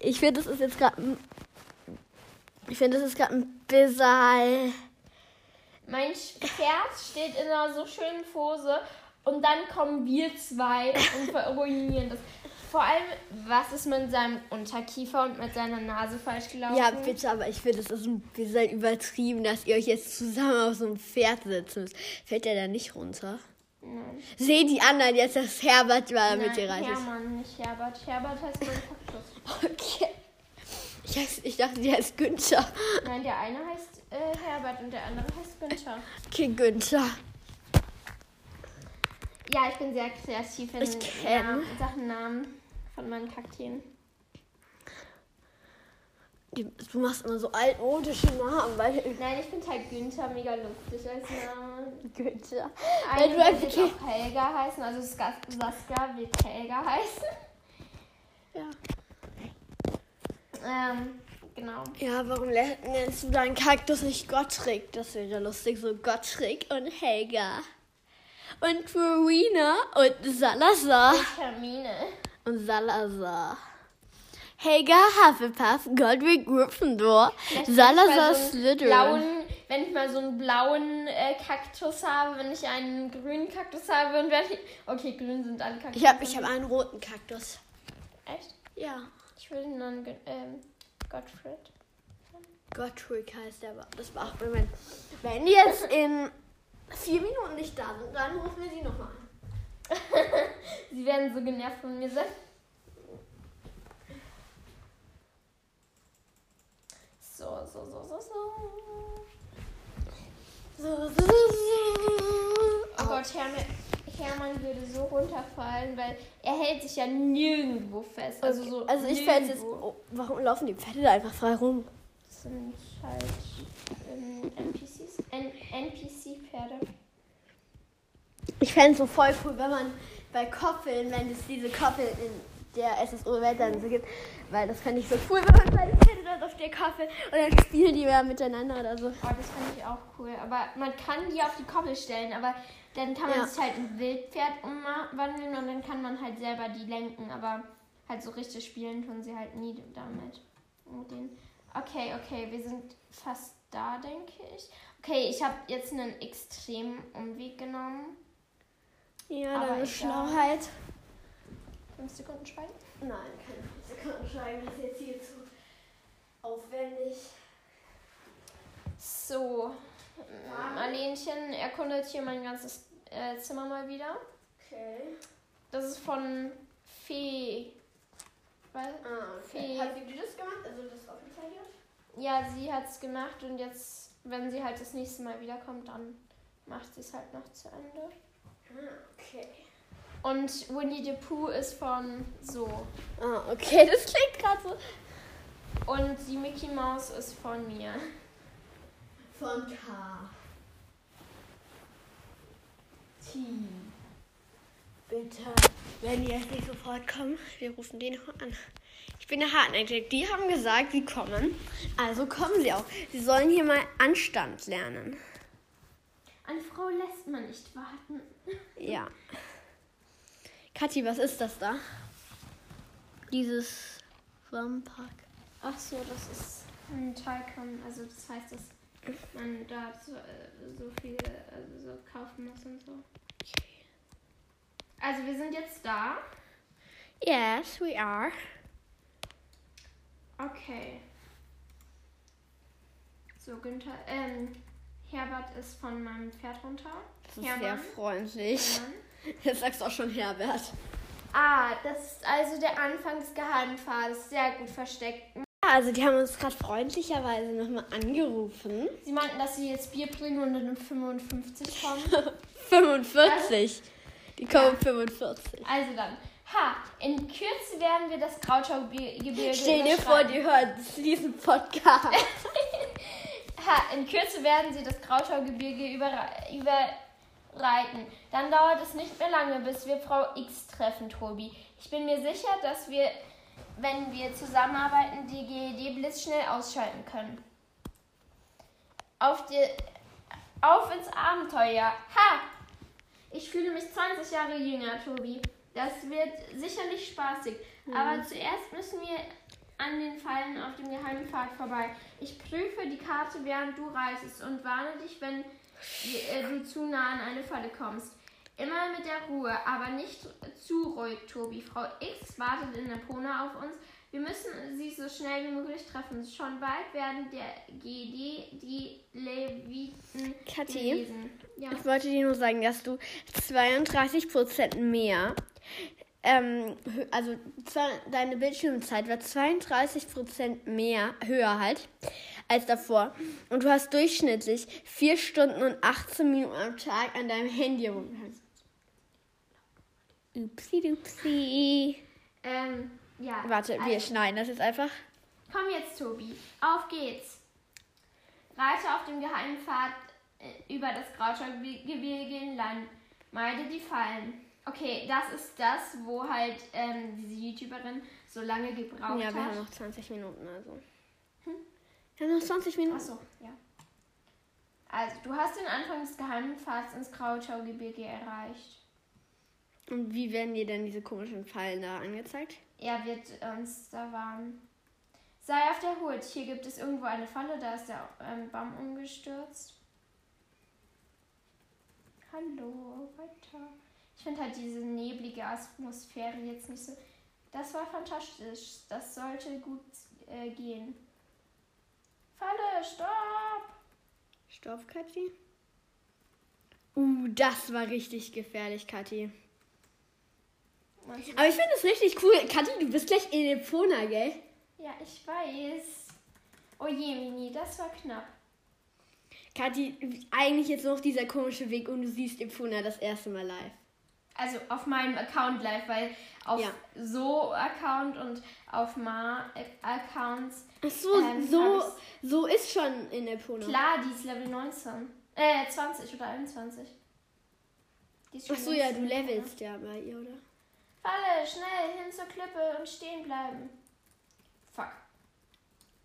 Ich finde, das ist jetzt gerade. Ich finde, das ist gerade ein bisschen. Mein Pferd steht in einer so schönen Pose und dann kommen wir zwei und ruinieren das. Vor allem, was ist mit seinem Unterkiefer und mit seiner Nase falsch gelaufen? Ja, bitte, aber ich finde, das ist ein bisschen übertrieben, dass ihr euch jetzt zusammen auf so einem Pferd sitzen müsst. Fällt der da nicht runter? Nein. Sehen die anderen jetzt, dass Herbert mal mit Nein, dir reich ist? Hermann, nicht Herbert. Herbert heißt mein Kaktus. Okay. Ich, heiß- ich dachte, der heißt Günther. Nein, der eine heißt äh, Herbert und der andere heißt Günther. Okay, Günther. Ja, ich bin sehr kreativ in. Namen, Sachen Namen von meinen Kakteen. Du machst immer so altmodische Namen, weil Nein, ich finde halt Günther mega lustig als Name. Günther. Du wird einfach jetzt auch Helga heißen, also Saskia wird Helga heißen. Ja. Ähm, genau. ja, warum nennst du deinen Kaktus nicht Gottrig? Das wäre lustig, so Gottrig und Helga. Und Rowena und Salazar. Termine. Und Salazar. Helga Hufflepuff, Godric Gryffindor, Vielleicht Salazar so einen Slytherin. Wenn ich mal so einen blauen äh, Kaktus habe, wenn ich einen grünen Kaktus habe und wenn ich. Okay, grün sind alle Kaktus. Ich habe ich hab einen roten Kaktus. Echt? Ja. Ich will ge- Ähm, Gottfried. Godric heißt der, aber das war auch Moment. Wenn die jetzt in vier Minuten nicht da sind, dann rufen wir sie nochmal an. Sie werden so genervt von mir sein. So, so, so, so, so. So, so, so, so. Oh Gott, Hermann, Hermann würde so runterfallen, weil er hält sich ja nirgendwo fest. Also, so also ich fände jetzt. Oh, warum laufen die Pferde da einfach frei rum? Das sind halt ähm, NPCs. NPC-Pferde. Ich fände es so voll cool, wenn man bei Koppeln, wenn es diese Koppel in der SSO-Welt dann so gibt, weil das fände ich so cool, wenn man beide Pferde dort auf der Koppel und dann spielen die ja miteinander oder so. Oh, das fand ich auch cool. Aber man kann die auf die Koppel stellen, aber dann kann man Ja. sich halt ein Wildpferd umwandeln und dann kann man halt selber die lenken. Aber halt so richtig spielen tun sie halt nie damit. Mit denen. Okay, okay, wir sind fast da, denke ich. Okay, ich habe jetzt einen extremen Umweg genommen. Ja, deine. Schlauheit. Fünf Sekunden Schweigen. Nein, keine Sekunden schreiben, das ist jetzt hier zu aufwendig. So, Marlenchen erkundet hier mein ganzes äh, Zimmer mal wieder. Okay. Das ist von Fee. Weil, Ah, okay. Hat sie das gemacht? Also das aufgezeichnet? ja, sie hat es gemacht und jetzt, wenn sie halt das nächste Mal wiederkommt, dann macht sie es halt noch zu Ende. Ah, okay. Und Winnie the Pooh ist von so. Ah, okay, das klingt gerade so. Und die Mickey Mouse ist von mir. Von K. Team. Bitte, wenn die jetzt nicht sofort kommen, wir rufen die noch an. Ich bin der hartnäckig. Die haben gesagt, sie kommen. Also kommen sie auch. Sie sollen hier mal Anstand lernen. Eine Frau lässt man nicht warten. Ja. Kathi, was ist das da? Dieses Schwammpark. Ach so, das ist ein Teilkon. Also das heißt, dass man da so, äh, so viel also so kaufen muss und so. Also wir sind jetzt da. Yes, we are. Okay. So, Günther, ähm, Herbert ist von meinem Pferd runter. Das ist Hermann. sehr freundlich. Hermann. Jetzt sagst du auch schon Herbert. Ah, das ist also der Anfang des Geheimpfades. Sehr gut versteckt. Also die haben uns gerade freundlicherweise nochmal angerufen. Sie meinten, dass sie jetzt Bier bringen und dann um 55 kommen. 45. Die kommen 45. Also dann. Ha, in Kürze werden wir das Krautschaugebirge Stell dir vor, die hören diesen Podcast. Ha, in Kürze werden sie das Krautaugebirge überre- überreiten. Dann dauert es nicht mehr lange, bis wir Frau X treffen, Tobi. Ich bin mir sicher, dass wir, wenn wir zusammenarbeiten, die GED blitzschnell ausschalten können. Auf, die, auf ins Abenteuer. Ha! Ich fühle mich 20 Jahre jünger, Tobi. Das wird sicherlich spaßig. Aber zuerst müssen wir an den Fallen auf dem geheimen Pfad vorbei. Ich prüfe die Karte, während du reitest und warne dich, wenn du zu nah an eine Falle kommst. Immer mit der Ruhe, aber nicht zu ruhig, Tobi. Frau X wartet in Napona auf uns. Wir müssen sie so schnell wie möglich treffen. Schon bald werden der GD die Leviten Kathi? gelesen. Ja. Ich wollte dir nur sagen, dass du 32% mehr, ähm, also deine Bildschirmzeit war 32% mehr, höher halt, als davor. Und du hast durchschnittlich 4 Stunden und 18 Minuten am Tag an deinem Handy rumgehangen. Upsi dupsi. Ähm, ja. Warte, wir Also, schneiden das jetzt einfach. Komm jetzt, Tobi. Auf geht's. Reite auf dem geheimen Pfad äh, über das Grauschaugebirge in Land. Meide die Fallen. Okay, das ist das, wo halt ähm, diese YouTuberin so lange gebraucht Ja, wir hat. haben noch 20 Minuten, also. Wir haben noch 20 Minuten. Achso, ja. Also, du hast den Anfang des geheimen Pfads ins Krautschaugebirge erreicht. Und wie werden dir denn diese komischen Fallen da angezeigt? Er wird uns da warnen. Sei auf der Hut. Hier gibt es irgendwo eine Falle, da ist der ähm, Baum umgestürzt. Hallo, weiter. Ich finde halt diese neblige Atmosphäre jetzt nicht so. Das war fantastisch. Das sollte gut äh, gehen. Falle, stopp! Stopp, Kathi. Uh, das war richtig gefährlich, Kathi. Aber ich finde es richtig cool. Kathi, du bist gleich in Epona, gell? Ja, ich weiß. Oh je, Mini, das war knapp. Kathi, eigentlich jetzt noch dieser komische Weg und du siehst Epona das erste Mal live. Also auf meinem Account live, weil auf Ja. so Account und auf Ma Accounts Ach so, Ähm, so, so ist schon in Epona. Klar, die ist Level 19. Äh, 20 oder 21. Die ist schon Ach so, ja, du der levelst ja bei ihr, oder? Falle, schnell, hin zur Klippe und stehen bleiben. Fuck.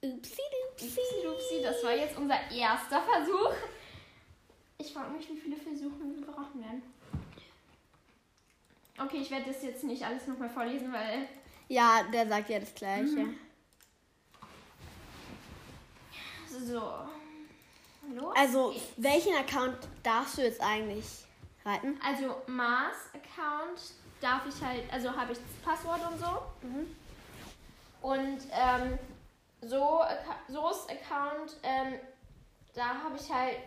Upsi, Upsi, dupsi. upsi, das war jetzt unser erster Versuch. Ich frage mich, wie viele Versuche wir brauchen werden. Okay, ich werde das jetzt nicht alles nochmal vorlesen, weil Ja, der sagt ja das Gleiche. Mhm. so. Los Also, geht's. welchen Account darfst du jetzt eigentlich reiten? Also Mars Account darf ich halt, also habe ich das Passwort und so. Mhm. Und ähm, so So's Account, ähm, da habe ich halt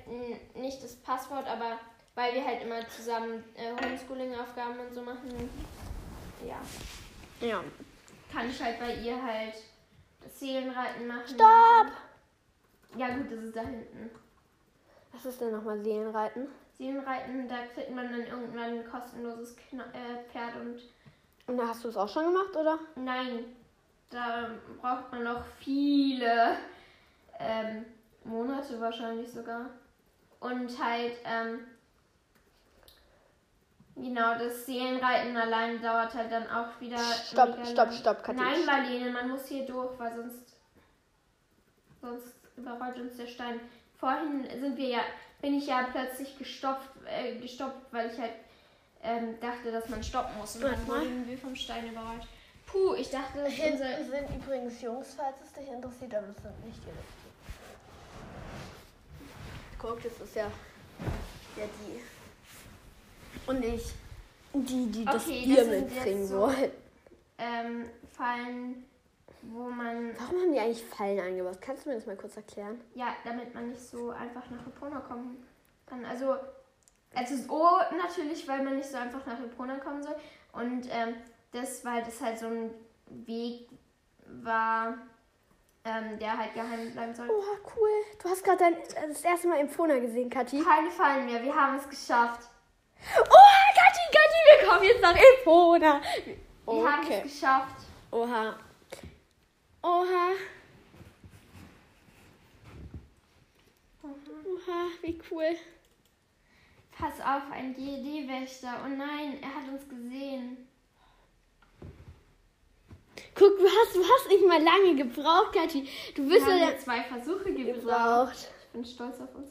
nicht das Passwort, aber weil wir halt immer zusammen äh, Homeschooling-Aufgaben und so machen, ja, Ja. kann ich halt bei ihr halt das Seelenreiten machen. Stopp! Ja gut, das ist da hinten. Was ist denn nochmal Seelenreiten? Seelenreiten, da kriegt man dann irgendwann ein kostenloses Kna äh, Pferd und Und da hast du es auch schon gemacht, oder? Nein, da braucht man noch viele ähm, Monate wahrscheinlich sogar. Und halt, ähm, genau, das Seelenreiten allein dauert halt dann auch wieder. Stopp, stopp, lang. stopp, Kathi. Nein, Marlene, man muss hier durch, weil sonst, sonst überrollt uns der Stein. Vorhin sind wir ja, bin ich ja plötzlich gestopft, äh, gestoppt, weil ich halt ähm, dachte, dass man stoppen muss. Und dann mal. wurden wir vom Stein überrollt. Puh, ich dachte, das unser... sind übrigens Jungs, falls es dich interessiert, aber es sind nicht die richtigen. Guck, das ist ja, ja die. Und ich, die, die das Okay, Bier das mitbringen jetzt so- wollen. ähm, Fallen, wo man, Warum haben die eigentlich Fallen eingebaut? Kannst du mir das mal kurz erklären? ja, damit man nicht so einfach nach Epona kommen kann. Also, also so natürlich, weil man nicht so einfach nach Epona kommen soll. Und ähm, das, weil das halt so ein Weg war, ähm, der halt geheim bleiben soll. Oha, cool. Du hast gerade dein- das erste Mal Empfona gesehen, Kathi. Keine Fallen mehr, wir haben es geschafft. Oha, Kathi, Kathi, wir kommen jetzt nach Empona. Wir haben es geschafft. Oha. Oha. Oha, wie cool. Pass auf, ein GED-Wächter. Oh nein, er hat uns gesehen. Guck, du hast, du hast nicht mal lange gebraucht, Kathi. Du bist Wir ja zwei Versuche gebraucht. gebraucht. Ich bin stolz auf uns.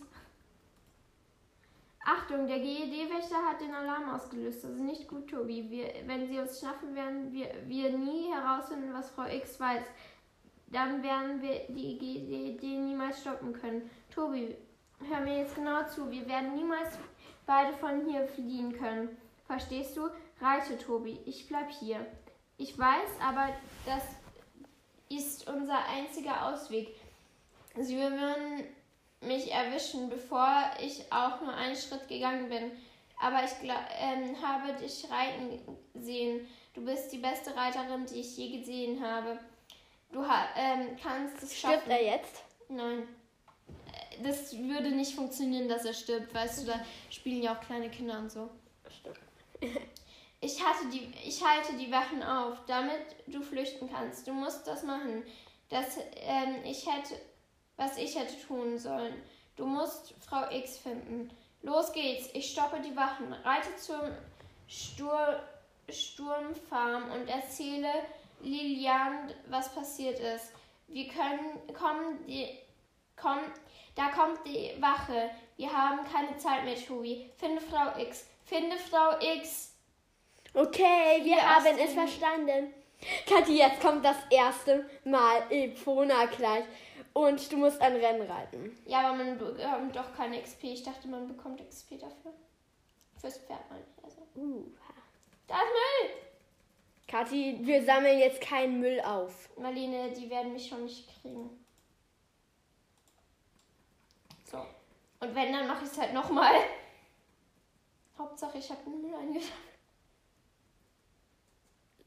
Achtung, der GED-Wächter hat den Alarm ausgelöst. Das ist nicht gut, Tobi. Wir, wenn sie uns schnappen, werden wir, wir nie herausfinden, was Frau X weiß. Dann werden wir die GED niemals stoppen können. Tobi, hör mir jetzt genau zu. Wir werden niemals beide von hier fliehen können. Verstehst du? Reite, Tobi. Ich bleib hier. Ich weiß, aber das ist unser einziger Ausweg. Sie würden mich erwischen, bevor ich auch nur einen Schritt gegangen bin. Aber ich ähm, habe dich reiten sehen. Du bist die beste Reiterin, die ich je gesehen habe. Du ha ähm, kannst es Stirbt schaffen. er jetzt? Nein. Äh, Das würde nicht funktionieren, dass er stirbt. Weißt du, da spielen ja auch kleine Kinder und so. Ich, hatte die, ich halte die Wachen auf, damit du flüchten kannst. Du musst das machen. Das, ähm, ich hätte, was ich hätte tun sollen. Du musst Frau X finden. Los geht's. Ich stoppe die Wachen. Reite zum Stur Sturmfarm und erzähle Lilian, was passiert ist. Wir können kommen, die, komm, da kommt die Wache. Wir haben keine Zeit mehr, Tobi. Finde Frau X. Finde Frau X. Okay, wir Hier haben es verstanden. Kathi, jetzt kommt das erste Mal Epona gleich. Und du musst ein Rennen reiten. Ja, aber man bekommt doch keine XP. Ich dachte, man bekommt XP dafür. Fürs Pferd meine ich. Also. Uh. Da ist Müll! Kathi, wir sammeln jetzt keinen Müll auf. Marlene, die werden mich schon nicht kriegen. So. Und wenn, dann mache ich es halt nochmal. Hauptsache, ich habe den Müll eingesammelt.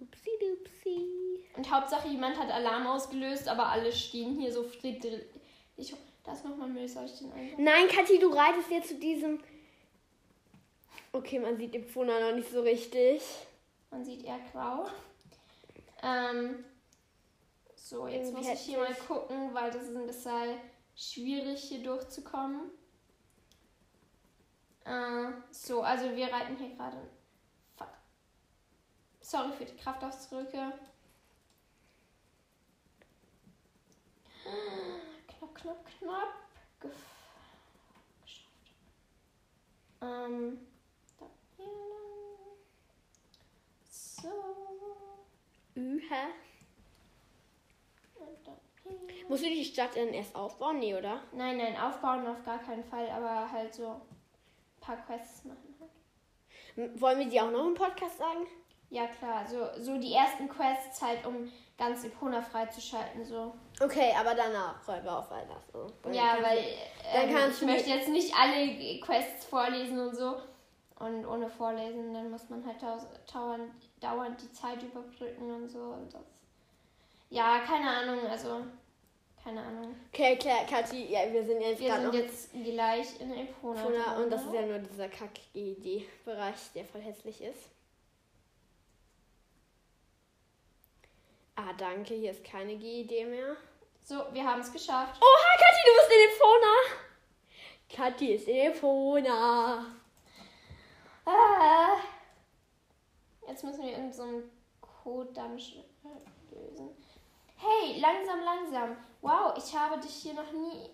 Upsi dupsi. Und Hauptsache, jemand hat Alarm ausgelöst, aber alle stehen hier so friedlich. Ich, da ist nochmal Müll, soll ich den einsammeln? Nein, Kathi, du reitest jetzt zu diesem. Okay, man sieht Epona noch nicht so richtig. Man sieht eher grau. Ähm, so, jetzt muss ich hier mal gucken, weil das ist ein bisschen schwierig hier durchzukommen. Äh, so, also wir reiten hier gerade. Sorry für die Kraftausdrücke. Knapp, knapp, knapp. Gef geschafft. Ähm, da hier lang. So. Ühä. Und dann hier. Musst du die Stadt dann erst aufbauen? Nee, oder? Nein, nein, aufbauen auf gar keinen Fall, aber halt so ein paar Quests machen halt. Wollen wir die auch noch im Podcast sagen? Ja klar, so, so die ersten Quests halt, um ganz Epona freizuschalten, so. Okay, aber danach Räuber auf Weihnacht. So. Dann ja, weil du- dann ähm, ich möchte jetzt nicht alle Quests vorlesen und so. Und ohne Vorlesen, dann muss man halt dauernd, dauernd die Zeit überbrücken und so. Und das. Ja, keine Ahnung, also. Keine Ahnung. Okay, klar, Kathi, ja, wir sind jetzt Wir sind jetzt gleich in Epona. Epona und das ne? ist ja nur dieser Kack-GD-Bereich, der voll hässlich ist. Ah, danke, hier ist keine GED mehr. So, wir haben es geschafft. Oha, Kathi, du bist in Epona! Kathi ist in Epona. Ah. Jetzt müssen wir in so einem Code-Dungeon lösen. Hey, langsam, langsam. Wow, ich habe dich hier noch nie.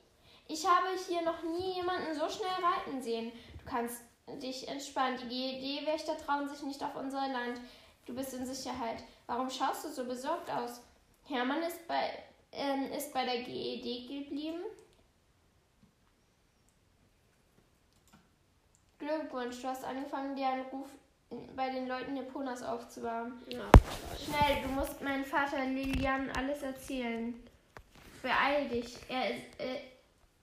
Ich habe hier noch nie jemanden so schnell reiten sehen. Du kannst dich entspannen. Die GED-Wächter trauen sich nicht auf unser Land. Du bist in Sicherheit. Warum schaust du so besorgt aus? Hermann ist bei, ähm, ist bei der GED geblieben. Glückwunsch, du hast angefangen, dir einen Ruf bei den Leuten Eponas aufzubauen. Ja. Schnell, du musst meinem Vater Lilian alles erzählen. Beeil dich. Er ist, äh,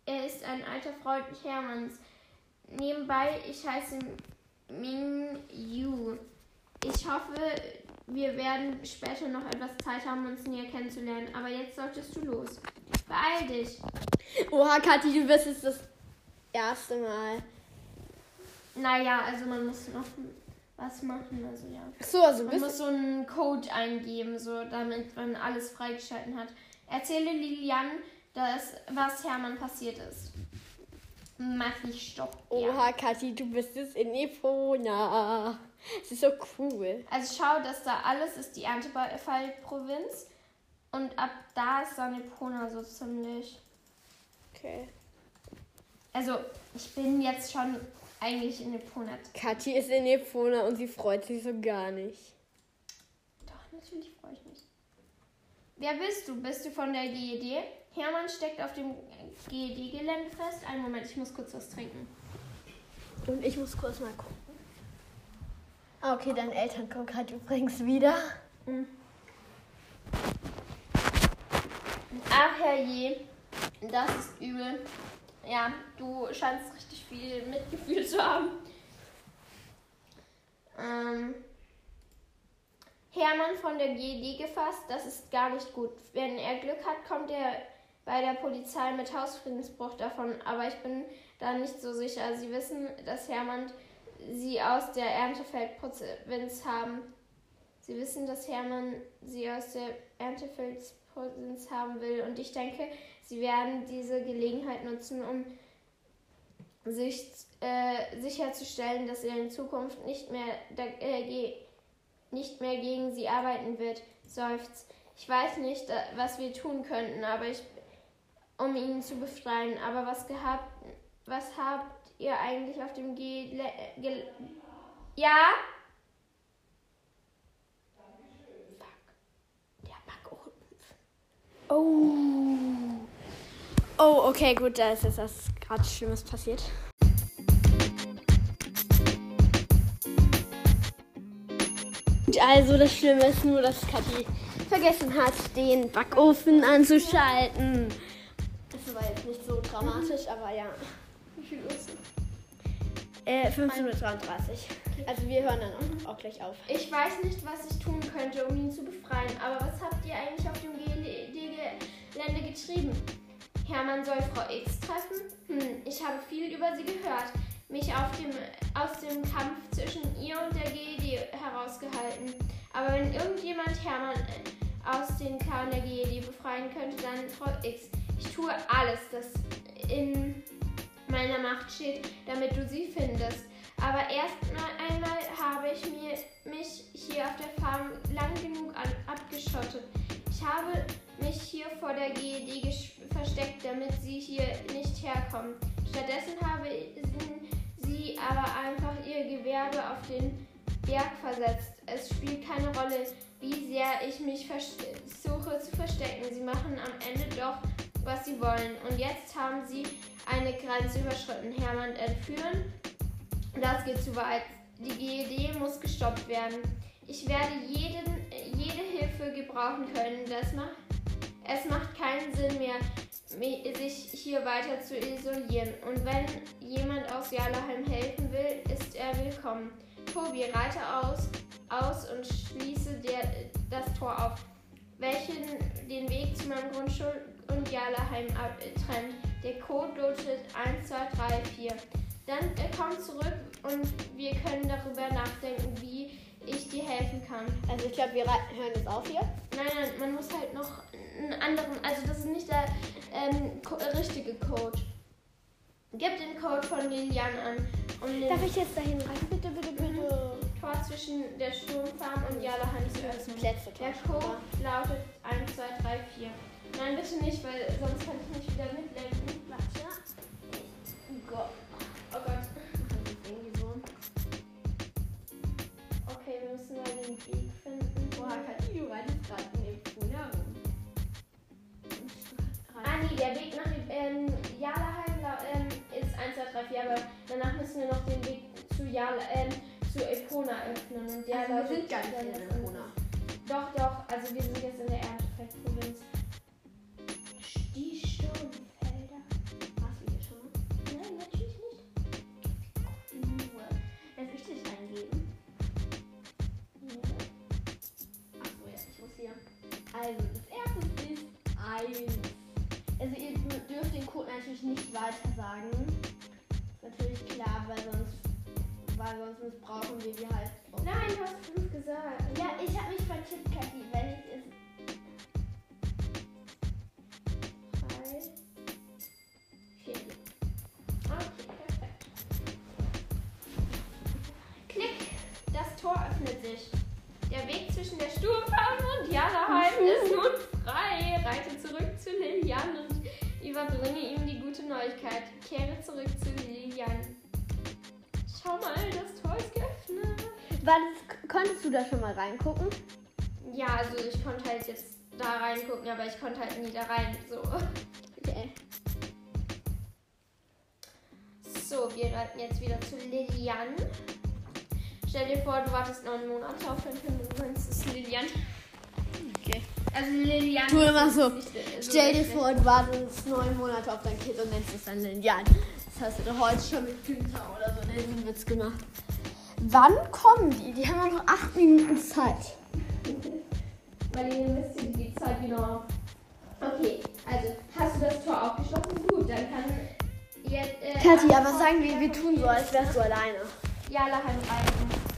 er ist ein alter Freund Hermanns. Nebenbei, ich heiße Ming Yu. Ich hoffe, wir werden später noch etwas Zeit haben, uns näher kennenzulernen. Aber jetzt solltest du los. Beeil dich. Oha, Kathi, du bist jetzt das erste Mal. Naja, also man muss noch was machen. Also ja. Ach so, also Man muss so einen Code eingeben, so damit man alles freigeschalten hat. Erzähle Lilian, dass, was Hermann passiert ist. mach ich Stopp. Oha, Kathi, du bist es in Epona. Es ist so cool. Also schau, dass da alles ist die Erntefallprovinz. Und ab da ist dann Epona so ziemlich. Okay. Also ich bin jetzt schon eigentlich in Epona. Kathi ist in Epona und sie freut sich so gar nicht. Doch, natürlich freue ich mich. Wer bist du? Bist du von der GED? Hermann steckt auf dem GED-Gelände fest. Einen Moment, ich muss kurz was trinken. Und ich muss kurz mal gucken. Ah, Okay, deine Eltern kommen gerade übrigens wieder. Ach herrje, das ist übel. Ja, du scheinst richtig viel Mitgefühl zu haben. Ähm, Hermann von der GED gefasst, das ist gar nicht gut. Wenn er Glück hat, kommt er bei der Polizei mit Hausfriedensbruch davon, aber ich bin da nicht so sicher. Sie wissen, dass Hermann sie aus der Erntefeldprovinz haben. Sie wissen, dass Hermann sie aus der Erntefeldprovinz haben will und ich denke, sie werden diese Gelegenheit nutzen, um sich äh, sicherzustellen, dass er in Zukunft nicht mehr, äh, nicht mehr gegen sie arbeiten wird. Seufzt. Ich weiß nicht, was wir tun könnten, aber ich, um ihn zu befreien. Aber was gehabt, was habt ihr eigentlich auf dem Ge, Ge Ja? Fuck. Der Backofen. Oh. Oh, okay, gut, da ist jetzt was gerade Schlimmes passiert. Also das Schlimme ist nur, dass Kathi vergessen hat, den Backofen anzuschalten. Das war jetzt nicht so dramatisch, aber ja. Viel Uhr ist es? Äh, 15.33 Uhr. Also wir hören dann auch, auch gleich auf. Ich weiß nicht, was ich tun könnte, um ihn zu befreien, aber was habt ihr eigentlich auf dem GLD-Gelände geschrieben? Hermann soll Frau X treffen? Hm, ich habe viel über sie gehört, mich dem, aus dem Kampf zwischen ihr und der GED herausgehalten. Aber wenn irgendjemand Hermann äh, aus den Klauen der GED befreien könnte, dann Frau X. Ich tue alles, das in meiner Macht steht, damit du sie findest. Aber erst mal einmal habe ich mir, mich hier auf der Farm lang genug abgeschottet. Ich habe mich hier vor der GED versteckt, damit sie hier nicht herkommen. Stattdessen habe sie aber einfach ihr Gewerbe auf den Berg versetzt. Es spielt keine Rolle, wie sehr ich mich versuche zu verstecken. Sie machen am Ende doch, was sie wollen. Und jetzt haben sie eine Grenze überschritten. Hermann entführen. Das geht zu weit. Die GED muss gestoppt werden. Ich werde jeden, jede Hilfe gebrauchen können. Das macht, es macht keinen Sinn mehr, sich hier weiter zu isolieren. Und wenn jemand aus Jalaheim helfen will, ist er willkommen. Tobi, reite aus, aus und schließe der, das Tor auf, welchen den Weg zu meinem Grundschul- und Jalaheim ab, äh. Der Code lautet 1, 2, 3, 4. Dann äh, komm zurück und wir können darüber nachdenken, wie ich dir helfen kann. Also ich glaube, wir hören jetzt auf hier. Nein, nein, man muss halt noch einen anderen, also das ist nicht der ähm, ko richtige Code. Gib den Code von Lilian an, um Darf ich jetzt dahin rein? Bitte, bitte, bitte. Tor zwischen der Sturmfarm und Jalaheim zu öffnen. Der Code lautet 1, 2, 3, 4. Nein, bitte nicht, weil sonst kann ich nicht wieder mitlenken. Warte. Oh Gott. Oh Gott. Irgendwie so. Okay, wir müssen mal den Weg finden. Boah, Kathi, du reitest gerade in dem Pool herum. Ah nee, der Weg nach ähm, Jalaheim ähm, ist 1, 2, 3, 4, aber danach müssen wir noch den Weg zu Jala, ähm, zu Epona öffnen. Und der Also wir sind gar nicht in Epona. Doch, doch, also wir sind jetzt in der Erntefeldprovinz. Also, das erste ist 1. Also, ihr dürft den Code natürlich nicht weiter sagen. Natürlich klar, weil sonst, weil sonst missbrauchen wir die halt. Nein, hast mal reingucken? Ja, also ich konnte halt jetzt da reingucken, aber ich konnte halt nie da rein. So. Okay. So, wir reiten jetzt wieder zu Lilian. Stell dir vor, du wartest neun Monate auf dein Kind und du nennst es Lilian. Okay. Also Lilian. Tu immer ist so. nicht, so Stell dir vor, du wartest neun Monate auf dein Kind und nennst es dann Lilian. Das hast du doch heute schon mit Günther oder so einen Witz gemacht. Wann kommen die? Die haben noch acht Minuten Zeit. Weil ihr wisst ihr die Zeit genau. Okay, also hast du das Tor aufgeschlossen? Gut, dann kann jetzt. Äh, Kathi, aber sagen wir, wir tun so, als wärst du alleine. Jalaheim reiten.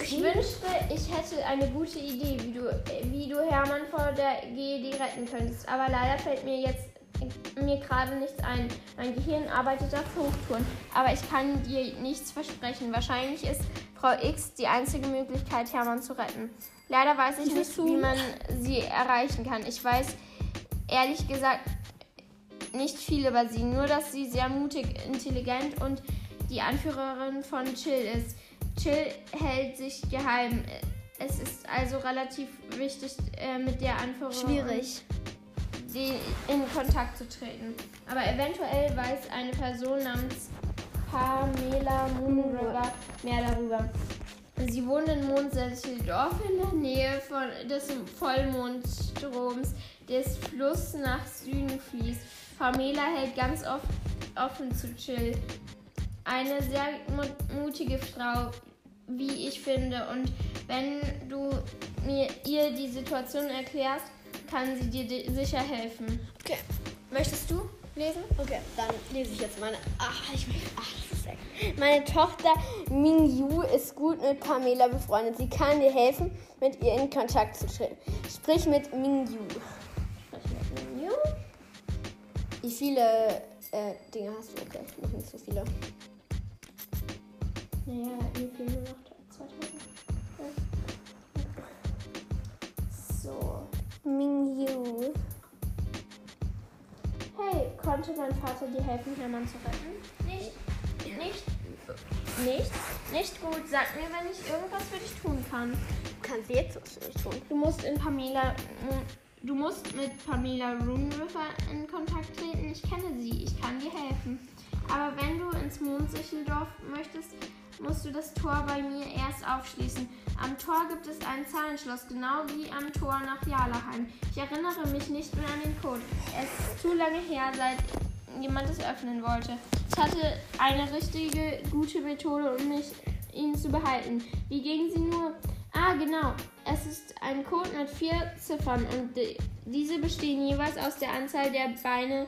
Ich Okay. wünschte, ich hätte eine gute Idee, wie du, wie du Hermann vor der GED retten könntest. Aber leider fällt mir jetzt mir gerade nichts ein. Mein Gehirn arbeitet auf Hochtouren. Aber ich kann dir nichts versprechen. Wahrscheinlich ist Frau X die einzige Möglichkeit, Hermann zu retten. Leider weiß ich nicht, wie man sie erreichen kann. Ich weiß ehrlich gesagt nicht viel über sie. Nur, dass sie sehr mutig, intelligent und die Anführerin von Chill ist. Chill hält sich geheim. Es ist also relativ wichtig, äh, mit der Anführerin Schwierig. Die in Kontakt zu treten. Aber eventuell weiß eine Person namens Pamela Moonriver mehr darüber. Sie wohnt in Mondsätteldorf in der Nähe von des Vollmondstroms, des Fluss nach Süden fließt. Pamela hält ganz oft offen zu Chill. Eine sehr mu- mutige Frau, wie ich finde. Und wenn du mir ihr die Situation erklärst, kann sie dir di- sicher helfen. Okay. Möchtest du lesen? Okay, dann lese ich jetzt meine. Ach, ich ach, das ist echt. Meine Tochter Mingyu ist gut mit Pamela befreundet. Sie kann dir helfen, mit ihr in Kontakt zu treten. Sprich mit Mingyu. Wie viele äh, Dinge hast du? Okay, noch nicht so viele. Naja, fehlen nur noch Mingyu. Hey, konnte mein Vater dir helfen, Hermann zu retten? Nicht. Nicht. Nicht? Nicht gut. Sag mir, wenn ich irgendwas für dich tun kann. Du kannst jetzt was für mich tun. Du musst in Pamela. Du musst mit Pamela Roonriver in Kontakt treten. Ich kenne sie. Ich kann dir helfen. Aber wenn du ins Mondsicheldorf möchtest, musst du das Tor bei mir erst aufschließen. Am Tor gibt es ein Zahlenschloss, genau wie am Tor nach Jalaheim. Ich erinnere mich nicht mehr an den Code. Es ist zu lange her, seit jemand es öffnen wollte. Ich hatte eine richtige gute Methode, um mich ihn zu behalten. Wie ging sie nur? Ah, genau. Es ist ein Code mit vier Ziffern und die, diese bestehen jeweils aus der Anzahl der Beine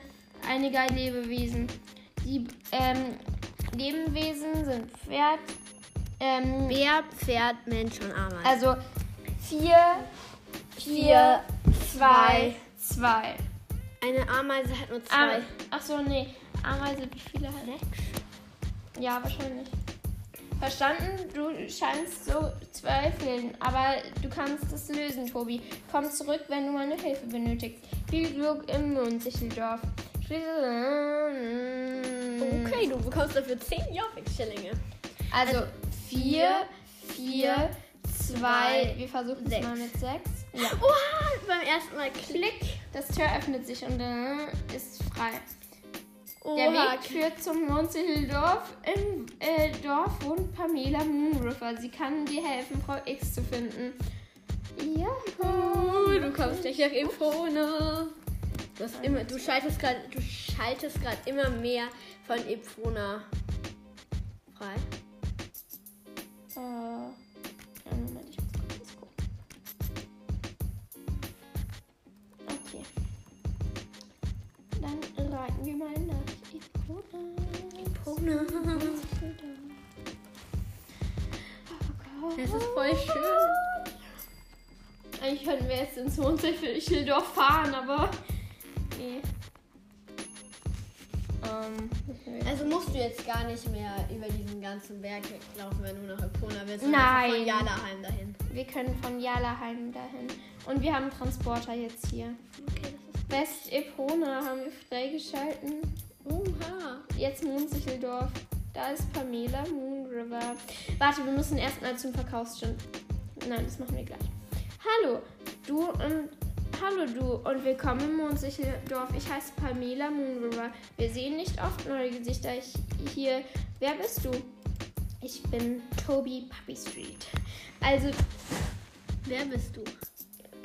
einiger Lebewesen. Die ähm, Lebewesen sind Pferd, ähm, Bär, Pferd, Mensch und Ameise. also vier, vier, zwei, zwei. Eine Ameise hat nur zwei. ach so, nee. Ameise, wie viele hat er? Ja, wahrscheinlich. Verstanden? Du scheinst so zweifeln, aber du kannst es lösen, Tobi. Komm zurück, wenn du meine Hilfe benötigst. Viel Glück im Mondsicheldorf. Okay, du bekommst dafür 10 Jobbik-Schillinge. Also 4, 4, 2, wir versuchen es sechs. mal mit 6. Ja. Oha, beim ersten Mal Klick. Das Tür öffnet sich und dann ist frei. Oha, Der Weg führt zum Mondsicheldorf. Im äh, Dorf wohnt Pamela Moonriver. Sie kann dir helfen, Frau X zu finden. Ja. Oh, du kommst gleich nach Epona. Du, hast immer, du schaltest gerade du schaltest gerade immer mehr von Epona frei. Äh, ja, Moment, ich muss kurz gucken. Okay. Dann reiten wir mal nach Epona. Epona. Das ist voll schön. Eigentlich könnten wir jetzt ins Mondsicheldorf fahren, aber. Nee. Ähm, Also musst du jetzt gar nicht mehr über diesen ganzen Berg laufen, wenn du nach Epona willst. Nein. Von Jalaheim dahin. wir können von Jalaheim dahin. Und wir haben einen Transporter jetzt hier. Okay, West Epona haben wir freigeschalten. Oha. Jetzt Mondsicheldorf. Da ist Pamela, Moon River. Warte, wir müssen erstmal zum Verkaufsstand. Nein, das machen wir gleich. Hallo, du und hallo du und willkommen im Mondsicheldorf. Ich heiße Pamela Moon River. Wir sehen nicht oft neue Gesichter ich- hier. Wer bist du? Ich bin Toby Puppy Street. Also, Wer bist du?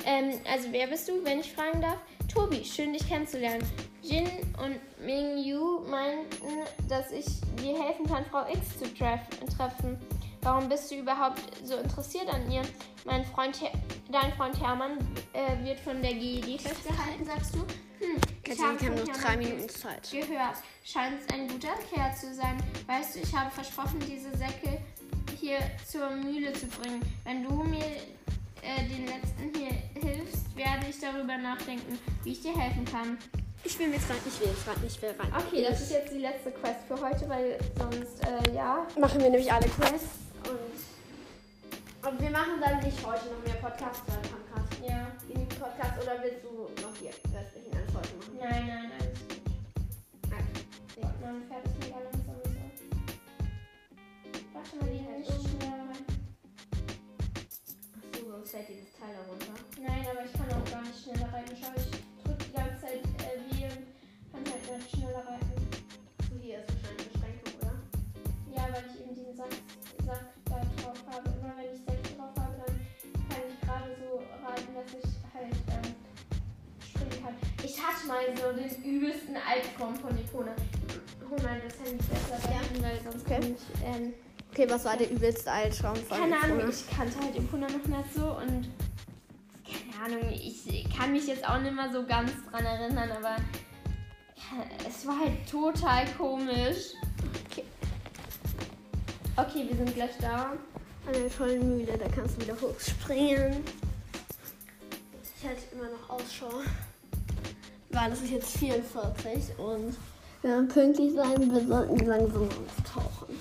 ähm, also wer bist du, wenn ich fragen darf? Tobi, schön dich kennenzulernen. Jin und Ming Yu meinten, dass ich dir helfen kann, Frau X zu treff treffen. Warum bist du überhaupt so interessiert an ihr? Mein Freund, dein Freund Hermann äh, wird von der GED festgehalten, sagst du? Hm, ich Katja, habe noch drei Minuten Zeit. gehört. Scheint ein guter Kerl zu sein. Weißt du, ich habe versprochen, diese Säcke hier zur Mühle zu bringen. Wenn du mir äh, den letzten hier hilfst, werde ich darüber nachdenken, wie ich dir helfen kann. Ich will jetzt rein, ich will jetzt rein, ich will rein. Okay, das ist jetzt die letzte Quest für heute, weil sonst, äh, ja. Machen wir nämlich alle Quests und, und wir machen dann nicht heute noch mehr Podcasts, haben gerade Ja. genug Podcasts oder willst du noch die restlichen alles heute machen? Nein, nein, alles gut. Okay. Mein Pferd ist mega langsam. So. Warte mal, die halt übelsten Albtraum von Epona. Hol mal das Handy besser Ja. dahin, weil sonst Okay. kann ich... Ähm, Okay, was war der übelste Albtraum von keine Ahnung, ich kannte halt Epona noch nicht so und... Keine Ahnung, ich kann mich jetzt auch nicht mehr so ganz dran erinnern, aber... Es war halt total komisch. Okay. Okay, wir sind gleich da. An der tollen Mühle, da kannst du wieder hochspringen. Ich halte immer noch Ausschau. Weil es ist jetzt 44 und wir werden pünktlich sein, wir sollten langsam auftauchen.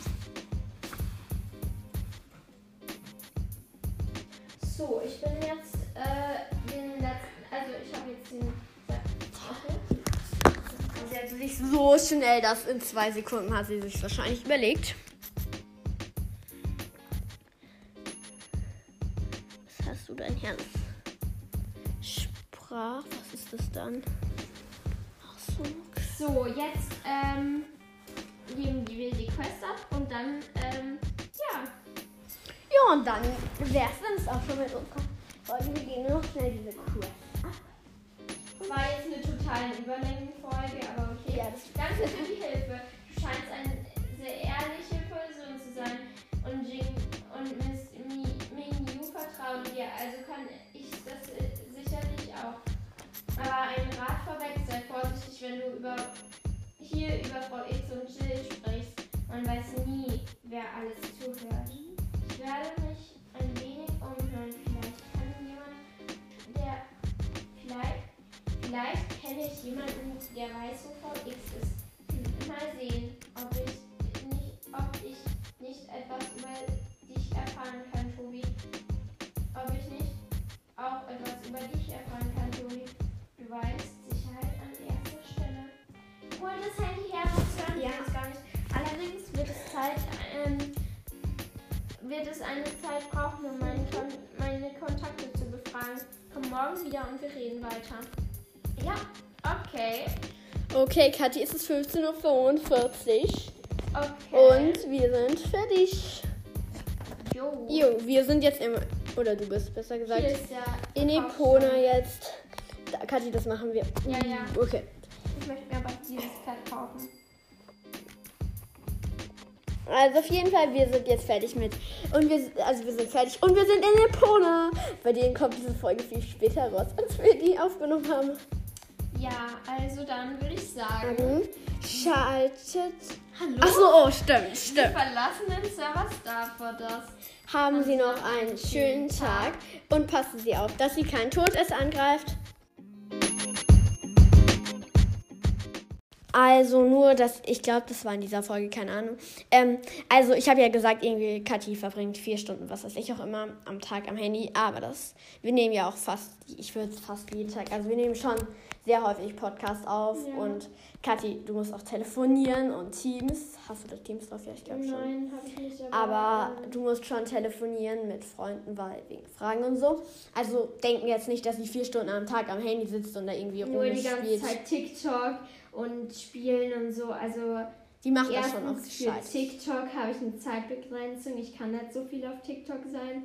So, ich bin jetzt äh, den letzten, also ich habe jetzt den. Okay. Sie hat sich so schnell das in zwei Sekunden hat sie sich wahrscheinlich überlegt. Was hast du denn hier? Sprach, was ist das dann? So. Jetzt ähm, geben wir die Quest ab und dann, ähm, ja. Ja, und dann wär's dann auch schon mit unserer Folge. Wir gehen nur noch schnell diese Quest ab. War jetzt eine totale Überlängenfolge, aber okay. Ja, das- Danke für die Hilfe. Du scheinst eine sehr ehrliche Person zu sein und Jing und Miss Mi, Ming Yu vertrauen dir, also kann ich das äh, sicherlich auch. Aber ein Rat vorweg, sei vorsichtig, wenn du über hier über Frau X und Jill sprichst. Man weiß nie, wer alles zuhört. Ich werde mich ein wenig umhören. Vielleicht kann jemand, der vielleicht Vielleicht kenne ich jemanden, der weiß, wo Frau X ist. Mal sehen, ob ich nicht, ob ich nicht etwas über dich erfahren kann, Tobi. Ob ich nicht auch etwas über dich erfahren kann, Weißt, Sicherheit an erster Stelle. Hol das Handy her, was hören Ja. uns gar nicht. Allerdings wird es Zeit, ähm, wird es eine Zeit brauchen, um meine, Kon meine Kontakte zu befragen. Komm morgen wieder und wir reden weiter. Ja, okay. Okay, Kathi, es ist 15.45 Uhr Okay. und wir sind fertig. Jo. Jo, wir sind jetzt im. Oder du bist besser gesagt. Hier ist ja In Epona jetzt. Kathi, das machen wir. Ja, ja. Okay. Ich möchte mir aber dieses Pferd kaufen. Also auf jeden Fall, wir sind jetzt fertig mit. Und wir also wir sind fertig. Und wir sind in Epona. Bei denen kommt diese Folge viel später raus, als wir die aufgenommen haben. Ja, also dann würde ich sagen. Schaltet. Hallo? Achso, oh, stimmt, stimmt. verlassen den Server Starford das. Haben Sie noch einen schönen Tag und passen Sie auf, dass Sie kein Todesser angreift. Also nur, dass ich glaube, das war in dieser Folge, keine Ahnung. Ähm, also ich habe ja gesagt, irgendwie Kathi verbringt vier Stunden, was weiß ich auch immer, am Tag am Handy. Aber das, wir nehmen ja auch fast, ich würde fast jeden Tag, also wir nehmen schon sehr häufig Podcast auf. Ja. Und Kathi, du musst auch telefonieren und Teams. Hast du da Teams drauf? Ja, ich glaube schon. Nein, habe ich nicht. Aber ähm, du musst schon telefonieren mit Freunden, weil wegen Fragen und so. Also denken jetzt nicht, dass sie vier Stunden am Tag am Handy sitzt und da irgendwie nur die ganze rumspielt. Zeit TikTok und spielen und so. Also Die macht das schon erstens oft für gescheit. TikTok habe ich eine Zeitbegrenzung. Ich kann nicht so viel auf TikTok sein.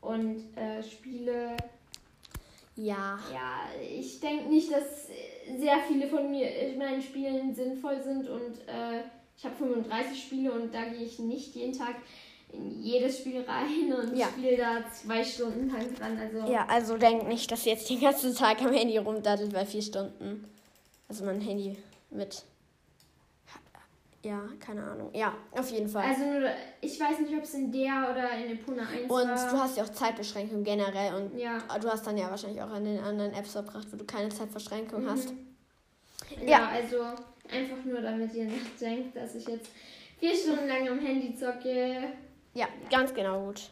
Und äh, Spiele, Ja. ja, ich denke nicht, dass sehr viele von mir äh, meinen Spielen sinnvoll sind und äh, ich habe 35 Spiele und da gehe ich nicht jeden Tag in jedes Spiel rein und Ja. spiele da zwei Stunden lang dran. Also Ja, also denk nicht, dass sie jetzt den ganzen Tag am Handy rumdattelt bei vier Stunden. Also mein Handy mit. Ja, keine Ahnung. Ja, auf jeden Fall. Also nur, ich weiß nicht, ob es in der oder in Epona 1 und war. du hast ja auch Zeitbeschränkungen generell und ja. du hast dann ja wahrscheinlich auch an den anderen Apps verbracht, wo du keine Zeitbeschränkung Mhm. hast. Ja, Ja. also einfach nur, damit ihr nicht denkt, dass ich jetzt vier Stunden lang am Handy zocke. Ja, ganz genau gut.